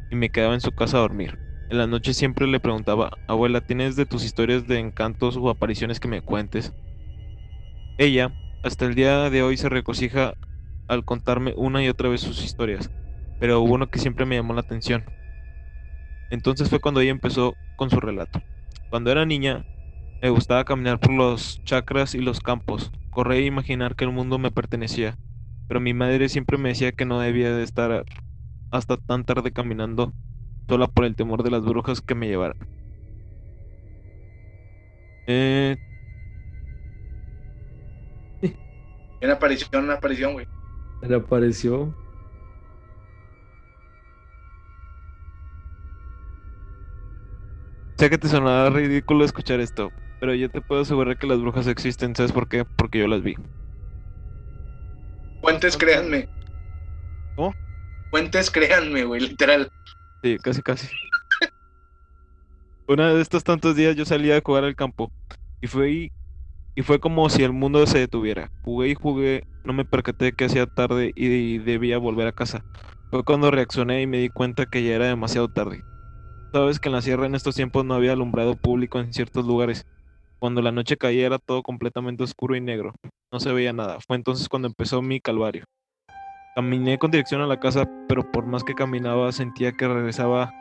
y me quedaba en su casa a dormir. En la noche siempre le preguntaba, abuela, ¿tienes de tus historias de encantos o apariciones que me cuentes? Ella, hasta el día de hoy, se regocija al contarme una y otra vez sus historias, pero hubo uno que siempre me llamó la atención. Entonces fue cuando ella empezó con su relato. Cuando era niña, me gustaba caminar por los chakras y los campos, correr e imaginar que el mundo me pertenecía, pero mi madre siempre me decía que no debía de estar hasta tan tarde caminando, sola por el temor de las brujas que me llevaran. Eh... Una aparición, una aparición, güey. Le apareció. Sé que te sonará ridículo escuchar esto, pero yo te puedo asegurar que las brujas existen. ¿Sabes por qué? Porque yo las vi. Fuentes, créanme. ¿Cómo? Fuentes, créanme, güey, literal. Sí, casi, casi. Una de estos tantos días yo salía a jugar al campo y fue y fue como si el mundo se detuviera. Jugué y jugué, no me percaté que hacía tarde y debía volver a casa. Fue cuando reaccioné y me di cuenta que ya era demasiado tarde. Sabes que en la sierra en estos tiempos no había alumbrado público en ciertos lugares. Cuando la noche caía era todo completamente oscuro y negro. No se veía nada. Fue entonces cuando empezó mi calvario. Caminé con dirección a la casa, pero por más que caminaba sentía que regresaba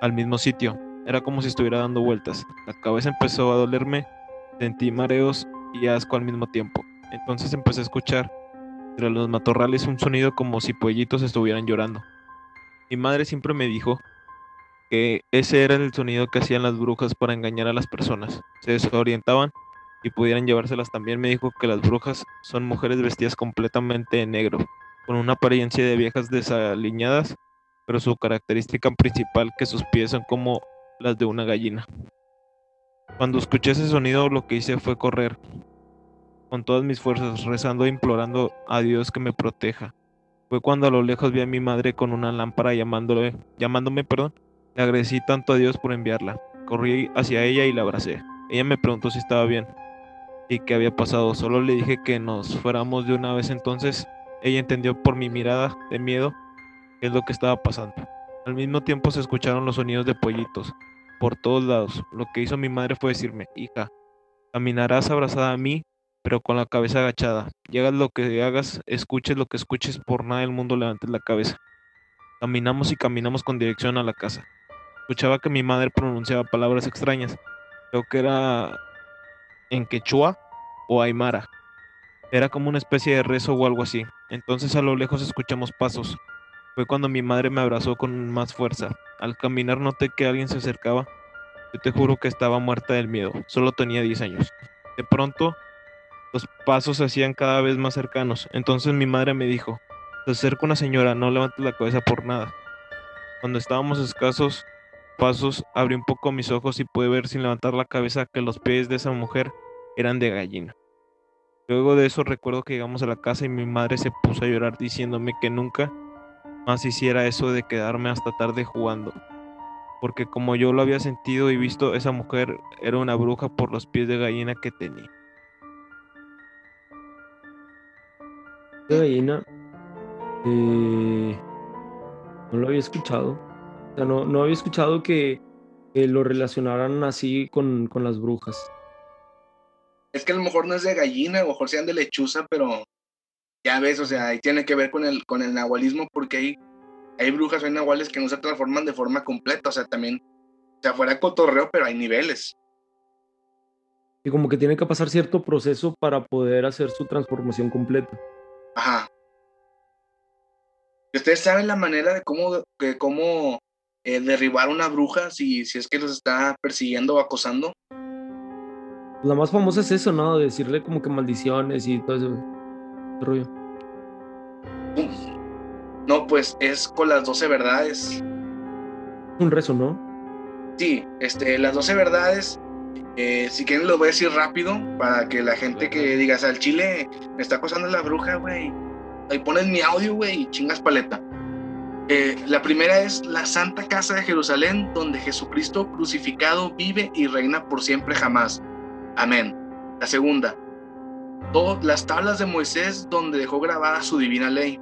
al mismo sitio. Era como si estuviera dando vueltas. La cabeza empezó a dolerme, sentí mareos y asco al mismo tiempo. Entonces empecé a escuchar entre los matorrales un sonido como si pollitos estuvieran llorando. Mi madre siempre me dijo que ese era el sonido que hacían las brujas para engañar a las personas. Se desorientaban y pudieran llevárselas. También me dijo que las brujas son mujeres vestidas completamente de negro, con una apariencia de viejas desaliñadas, pero su característica principal que sus pies son como las de una gallina. Cuando escuché ese sonido lo que hice fue correr con todas mis fuerzas, rezando e implorando a Dios que me proteja. Fue cuando a lo lejos vi a mi madre con una lámpara llamándome, perdón. Le agradecí tanto a Dios por enviarla. Corrí hacia ella y la abracé. Ella me preguntó si estaba bien y qué había pasado. Solo le dije que nos fuéramos de una vez entonces. Ella entendió por mi mirada de miedo qué es lo que estaba pasando. Al mismo tiempo se escucharon los sonidos de pollitos por todos lados. Lo que hizo mi madre fue decirme, hija, caminarás abrazada a mí pero con la cabeza agachada. Llegas lo que hagas, escuches lo que escuches, por nada del mundo levantes la cabeza. Caminamos y caminamos con dirección a la casa. Escuchaba que mi madre pronunciaba palabras extrañas. Creo que era en quechua o aymara. Era como una especie de rezo o algo así. Entonces a lo lejos escuchamos pasos. Fue cuando mi madre me abrazó con más fuerza. Al caminar noté que alguien se acercaba. Yo te juro que estaba muerta del miedo. Solo tenía 10 años. De pronto los pasos se hacían cada vez más cercanos. Entonces mi madre me dijo, se acerca una señora, no levantes la cabeza por nada. Cuando estábamos escasos pasos, abrí un poco mis ojos y pude ver sin levantar la cabeza que los pies de esa mujer eran de gallina. Luego de eso recuerdo que llegamos a la casa y mi madre se puso a llorar diciéndome que nunca más hiciera eso de quedarme hasta tarde jugando. Porque como yo lo había sentido y visto, esa mujer era una bruja por los pies de gallina que tenía. gallina eh, no lo había escuchado. O sea, no, no había escuchado que, lo relacionaran así con, con, las brujas. Es que a lo mejor no es de gallina, a lo mejor sean de lechuza, pero ya ves, o sea, ahí tiene que ver con el, con el nahualismo porque hay, hay brujas, hay nahuales que no se transforman de forma completa, o sea, también, o sea, fuera cotorreo, pero hay niveles. Y como que tiene que pasar cierto proceso para poder hacer su transformación completa. Ajá. ¿Ustedes saben la manera de cómo, de cómo eh, derribar una bruja si, si es que los está persiguiendo o acosando? La más famosa es eso, ¿no? Decirle como que maldiciones y todo eso. Rollo. No, pues es con las 12 verdades. Un rezo, ¿no? Sí, este, las 12 verdades eh, si quieren lo voy a decir rápido para que la gente que diga, al chile me está acosando la bruja, güey. Ahí pones mi audio, güey, y chingas paleta. Eh, la primera es la Santa Casa de Jerusalén, donde Jesucristo crucificado vive y reina por siempre jamás. Amén. La segunda, las tablas de Moisés, donde dejó grabada su divina ley.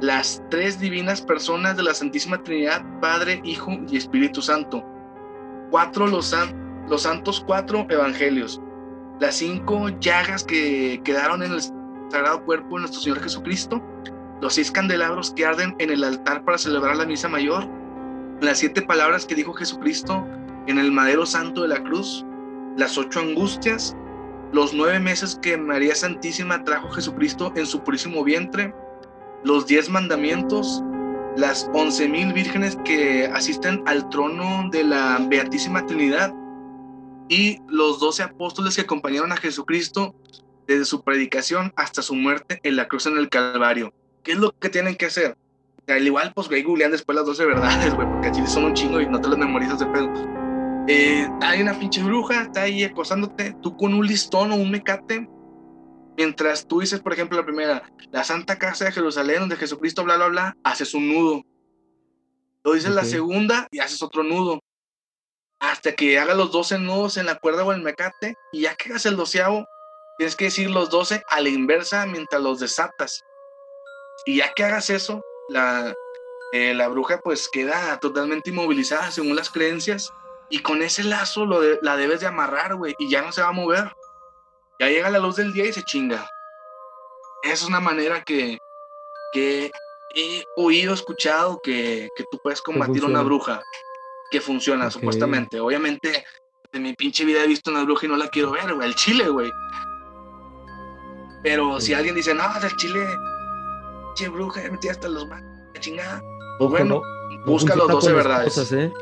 Las tres divinas personas de la Santísima Trinidad, Padre, Hijo y Espíritu Santo. Cuatro los los santos cuatro evangelios, las cinco llagas que quedaron en el sagrado cuerpo de nuestro Señor Jesucristo, los seis candelabros que arden en el altar para celebrar la misa mayor, las siete palabras que dijo Jesucristo en el madero santo de la cruz, las ocho angustias, los nueve meses que María Santísima trajo Jesucristo en su purísimo vientre, los diez mandamientos, las once mil vírgenes que asisten al trono de la Beatísima Trinidad, y los doce apóstoles que acompañaron a Jesucristo desde su predicación hasta su muerte en la cruz en el Calvario. ¿Qué es lo que tienen que hacer? Al igual, pues, güey, googlean después las doce verdades, güey, porque aquí son un chingo y no te las memorizas de pedo. Eh, hay una pinche bruja, está ahí acosándote, tú con un listón o un mecate, mientras tú dices, por ejemplo, la primera, la Santa Casa de Jerusalén, donde Jesucristo, bla, bla, bla, haces un nudo. Lo dices la segunda y haces otro nudo hasta que haga los 12 nudos en la cuerda o el mecate, y ya que hagas el doceavo, tienes que decir los 12 a la inversa mientras los desatas. Y ya que hagas eso, la, eh, la bruja pues queda totalmente inmovilizada según las creencias, y con ese lazo lo la debes de amarrar, güey, y ya no se va a mover. Ya llega la luz del día y se chinga. Esa es una manera que, que he oído, escuchado que, que tú puedes combatir a una bruja, que funciona, supuestamente. Obviamente, de mi pinche vida he visto una bruja y no la quiero ver, güey, el chile, güey. Pero si alguien dice, no, del chile, pinche bruja, ya metí hasta los más, chingada. Pues bueno, busca los 12 verdades. ¿eh?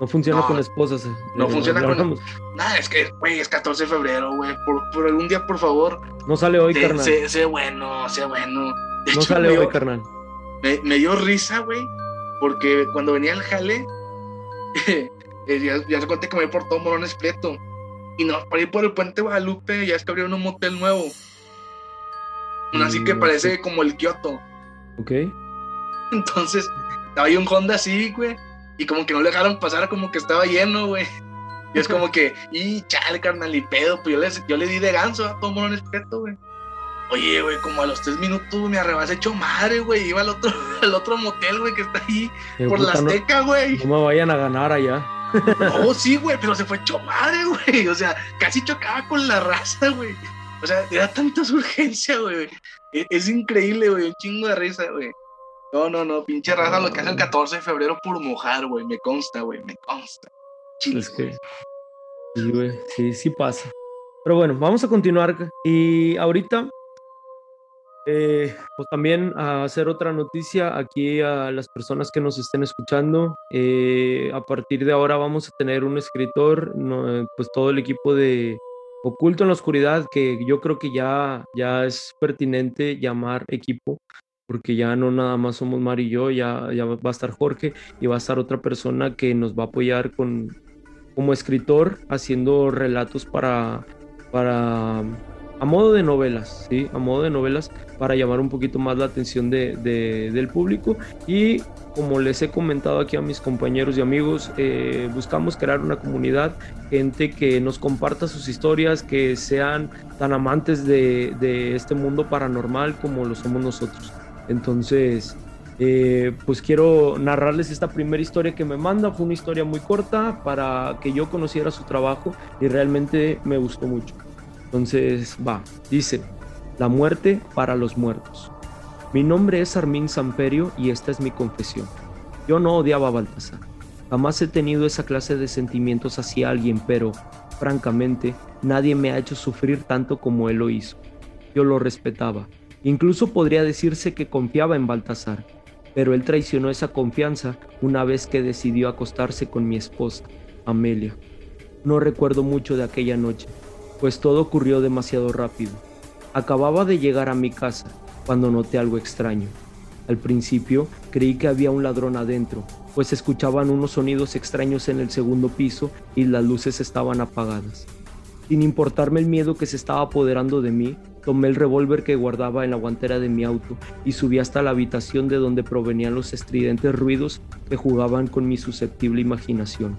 No funciona con esposas. Eh. No funciona con. Nada, es que, güey, es 14 de febrero, güey. Por, por, algún día, por favor. No sale hoy, carnal. Sé, bueno, sé bueno. no sale hoy, carnal. Me, me, dio risa, güey. Porque cuando venía el jale, (laughs) eh, ya, ya, se conté que me voy por todo Morones Prieto. Y no, para ir por el puente Guadalupe, ya es que abrieron un motel nuevo. así que mm, parece como el Kioto. Ok. Entonces, estaba ahí un Honda así, güey y como que no le dejaron pasar, como que estaba lleno, güey. Y es como que, (laughs) y chale, carnal, y pedo, pues yo le, yo le di de ganso a todo el respeto, güey. Oye, güey, como a los tres minutos me arrebas hecho madre, güey. Iba al otro, (laughs) al otro motel, güey, que está ahí por la Azteca, güey. No me vayan a ganar allá. (laughs) No, sí, güey, pero se fue hecho madre, güey. O sea, casi chocaba con la raza, güey. O sea, era tanta urgencia, güey. Es, es increíble, güey. Un chingo de risa, güey. No, no, no, pinche raza lo que hace el 14 de febrero por mojar, güey, me consta, güey, me consta. Es que sí, güey, sí, sí pasa. Pero bueno, vamos a continuar y ahorita eh, pues también a hacer otra noticia aquí a las personas que nos estén escuchando. Eh, a partir de ahora vamos a tener un escritor, pues todo el equipo de Oculto en la Oscuridad, que yo creo que ya, ya es pertinente llamar equipo, porque ya no nada más somos Mar y yo, ya, ya va a estar Jorge y va a estar otra persona que nos va a apoyar con, como escritor haciendo relatos para, para a modo de novelas, ¿sí? A modo de novelas para llamar un poquito más la atención de, del público y como les he comentado aquí a mis compañeros y amigos, eh, buscamos crear una comunidad, gente que nos comparta sus historias, que sean tan amantes de, de este mundo paranormal como lo somos nosotros. Entonces, eh, pues quiero narrarles esta primera historia que me manda. Fue una historia muy corta para que yo conociera su trabajo y realmente me gustó mucho. Entonces, va, dice, la muerte para los muertos. Mi nombre es Armin Samperio y esta es mi confesión. Yo no odiaba a Baltasar. Jamás he tenido esa clase de sentimientos hacia alguien, pero, francamente, nadie me ha hecho sufrir tanto como él lo hizo. Yo lo respetaba, Incluso podría decirse que confiaba en Baltasar, pero él traicionó esa confianza una vez que decidió acostarse con mi esposa, Amelia. No recuerdo mucho de aquella noche, pues todo ocurrió demasiado rápido. Acababa de llegar a mi casa cuando noté algo extraño. Al principio creí que había un ladrón adentro, pues escuchaban unos sonidos extraños en el segundo piso y las luces estaban apagadas. Sin importarme el miedo que se estaba apoderando de mí, tomé el revólver que guardaba en la guantera de mi auto y subí hasta la habitación de donde provenían los estridentes ruidos que jugaban con mi susceptible imaginación.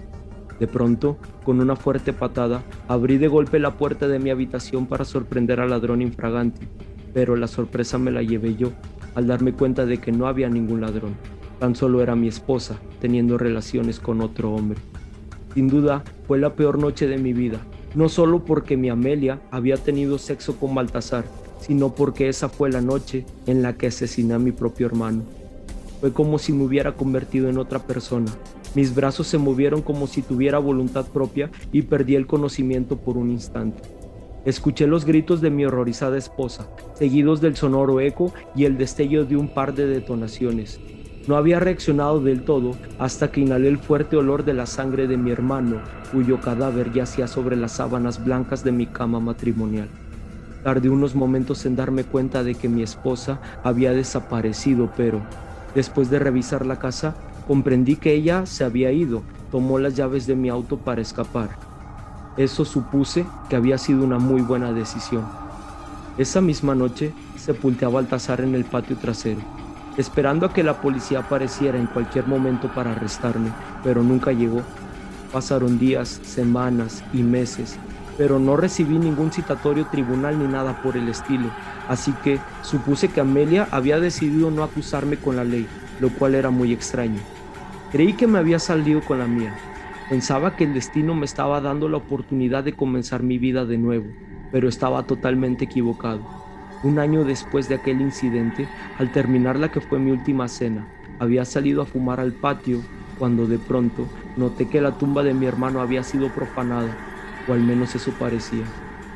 De pronto, con una fuerte patada, abrí de golpe la puerta de mi habitación para sorprender al ladrón infragante, pero la sorpresa me la llevé yo al darme cuenta de que no había ningún ladrón, tan solo era mi esposa teniendo relaciones con otro hombre. Sin duda, fue la peor noche de mi vida, no solo porque mi Amelia había tenido sexo con Baltasar, sino porque esa fue la noche en la que asesiné a mi propio hermano. Fue como si me hubiera convertido en otra persona. Mis brazos se movieron como si tuviera voluntad propia y perdí el conocimiento por un instante. Escuché los gritos de mi horrorizada esposa, seguidos del sonoro eco y el destello de un par de detonaciones. No había reaccionado del todo hasta que inhalé el fuerte olor de la sangre de mi hermano, cuyo cadáver yacía sobre las sábanas blancas de mi cama matrimonial. Tardé unos momentos en darme cuenta de que mi esposa había desaparecido, pero después de revisar la casa, comprendí que ella se había ido, tomó las llaves de mi auto para escapar. Eso supuse que había sido una muy buena decisión. Esa misma noche sepulté a Baltasar en el patio trasero esperando a que la policía apareciera en cualquier momento para arrestarme, pero nunca llegó. Pasaron días, semanas y meses, pero no recibí ningún citatorio tribunal ni nada por el estilo, así que supuse que Amelia había decidido no acusarme con la ley, lo cual era muy extraño. Creí que me había salido con la mía. Pensaba que el destino me estaba dando la oportunidad de comenzar mi vida de nuevo, pero estaba totalmente equivocado. Un año después de aquel incidente, al terminar la que fue mi última cena, había salido a fumar al patio cuando de pronto noté que la tumba de mi hermano había sido profanada, o al menos eso parecía.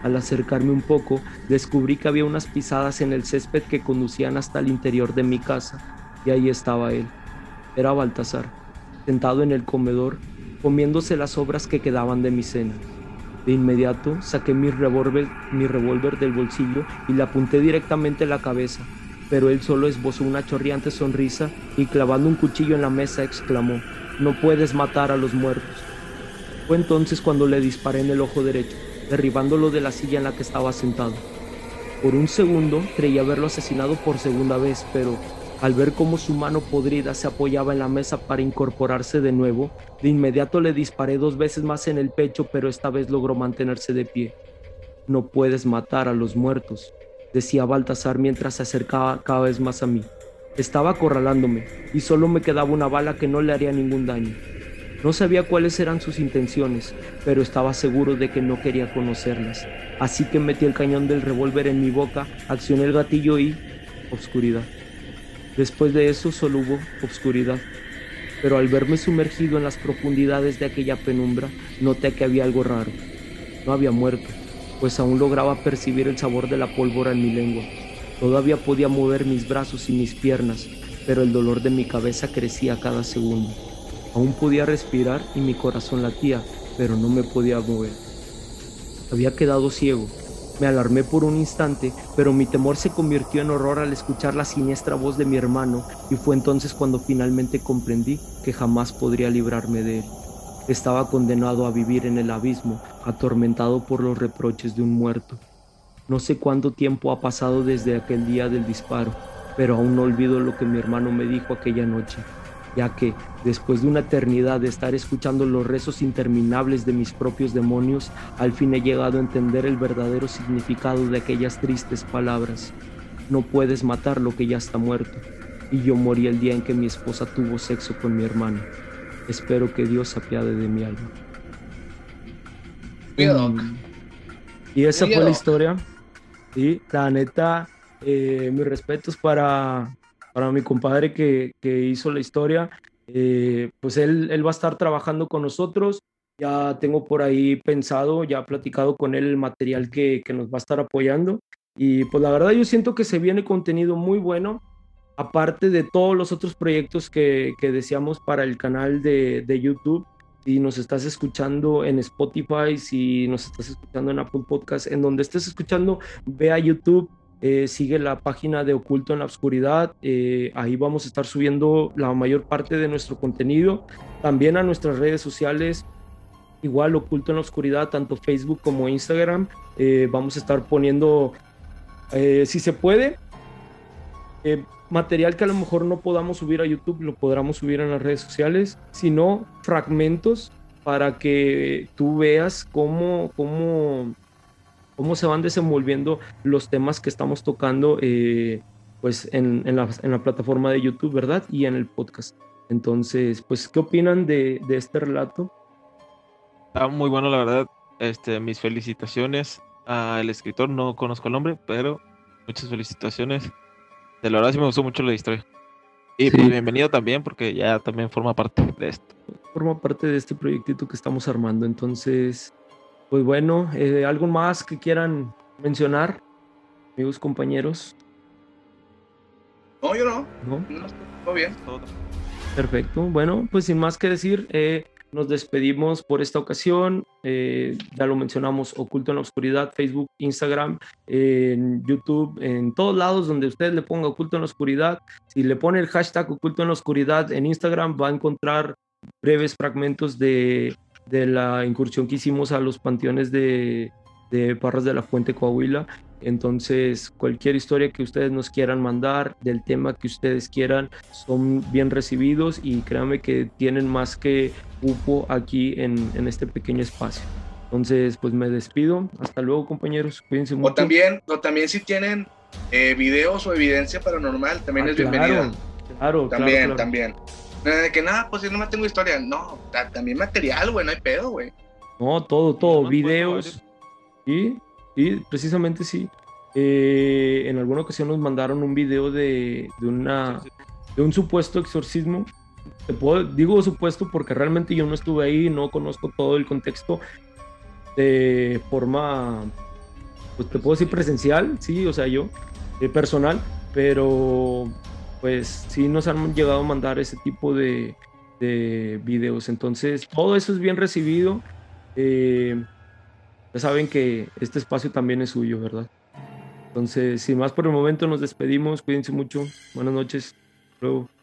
Al acercarme un poco, descubrí que había unas pisadas en el césped que conducían hasta el interior de mi casa, y ahí estaba él. Era Baltasar, sentado en el comedor, comiéndose las obras que quedaban de mi cena. De inmediato saqué mi revólver, mi revólver del bolsillo y le apunté directamente en la cabeza, pero él solo esbozó una chorriante sonrisa y clavando un cuchillo en la mesa exclamó, no puedes matar a los muertos. Fue entonces cuando le disparé en el ojo derecho derribándolo de la silla en la que estaba sentado. Por un segundo creí haberlo asesinado por segunda vez, pero al ver cómo su mano podrida se apoyaba en la mesa para incorporarse de nuevo, de inmediato le disparé dos veces más en el pecho, pero esta vez logró mantenerse de pie. No puedes matar a los muertos, decía Baltasar mientras se acercaba cada vez más a mí. Estaba acorralándome y solo me quedaba una bala que no le haría ningún daño. No sabía cuáles eran sus intenciones, pero estaba seguro de que no quería conocerlas. Así que metí el cañón del revólver en mi boca, accioné el gatillo y... obscuridad. Después de eso solo hubo obscuridad. Pero al verme sumergido en las profundidades de aquella penumbra, noté que había algo raro. No había muerto, pues aún lograba percibir el sabor de la pólvora en mi lengua. Todavía podía mover mis brazos y mis piernas, pero el dolor de mi cabeza crecía cada segundo. Aún podía respirar y mi corazón latía, pero no me podía mover. Había quedado ciego. Me alarmé por un instante, pero mi temor se convirtió en horror al escuchar la siniestra voz de mi hermano y fue entonces cuando finalmente comprendí que jamás podría librarme de él. Estaba condenado a vivir en el abismo, atormentado por los reproches de un muerto. No sé cuánto tiempo ha pasado desde aquel día del disparo, pero aún no olvido lo que mi hermano me dijo aquella noche ya que después de una eternidad de estar escuchando los rezos interminables de mis propios demonios, al fin he llegado a entender el verdadero significado de aquellas tristes palabras. No puedes matar lo que ya está muerto. Y yo morí el día en que mi esposa tuvo sexo con mi hermano. Espero que Dios se apiade de mi alma. Mm. Y esa fue la historia. Y la neta, eh, mis respetos para, para mi compadre que, hizo la historia. Eh, pues él, él va a estar trabajando con nosotros. Ya tengo por ahí pensado, ya platicado con él el material que, nos va a estar apoyando. Y pues la verdad yo siento que se viene contenido muy bueno, aparte de todos los otros proyectos que, que deseamos para el canal de, de YouTube. Si nos estás escuchando en Spotify, si nos estás escuchando en Apple Podcast, en donde estés escuchando, ve a YouTube, eh, sigue la página de Oculto en la Oscuridad. Eh, ahí vamos a estar subiendo la mayor parte de nuestro contenido. También a nuestras redes sociales, igual Oculto en la Oscuridad, tanto Facebook como Instagram. Eh, vamos a estar poniendo, si se puede, material que a lo mejor no podamos subir a YouTube, lo podremos subir en las redes sociales, sino fragmentos para que tú veas cómo, cómo cómo se van desenvolviendo los temas que estamos tocando eh, pues en, la, plataforma de YouTube, ¿verdad? Y en el podcast. Entonces, pues, ¿qué opinan de, este relato? Está muy bueno, la verdad. Este, mis felicitaciones al escritor, no conozco el nombre, pero muchas felicitaciones. De la verdad sí me gustó mucho la historia. Y pues bienvenido también, porque ya también forma parte de esto. Forma parte de este proyectito que estamos armando. Entonces, pues bueno, eh, ¿algo más que quieran mencionar, amigos, compañeros? No, yo no. No, todo bien. Perfecto. Bueno, pues sin más que decir, eh, nos despedimos por esta ocasión. Eh, ya lo mencionamos, Oculto en la Oscuridad, Facebook, Instagram, en YouTube, en todos lados donde usted le ponga Oculto en la Oscuridad. Si le pone el hashtag Oculto en la Oscuridad en Instagram, va a encontrar breves fragmentos de de la incursión que hicimos a los panteones de, de Parras de la Fuente Coahuila. Entonces, cualquier historia que ustedes nos quieran mandar, del tema que ustedes quieran, son bien recibidos y créanme que tienen más que cupo aquí en, en este pequeño espacio. Entonces, pues me despido. Hasta luego, compañeros. Cuídense mucho. O también, o también si tienen eh, videos o evidencia paranormal, también ah, es bienvenido. Claro, también, también. De que nada, pues yo no me tengo historia. No, también material, güey, no hay pedo, güey. No, todo, todo, videos. Sí, sí, precisamente sí. Eh, en alguna ocasión nos mandaron un video de, de, una, de un supuesto exorcismo. Te puedo, digo supuesto porque realmente yo no estuve ahí, no conozco todo el contexto de forma, pues te puedo decir presencial, sí, o sea, yo, eh, personal, pero pues sí nos han llegado a mandar ese tipo de, de videos. Entonces, todo eso es bien recibido. Eh, ya saben que este espacio también es suyo, ¿verdad? Entonces, sin más por el momento, nos despedimos. Cuídense mucho. Buenas noches. Luego.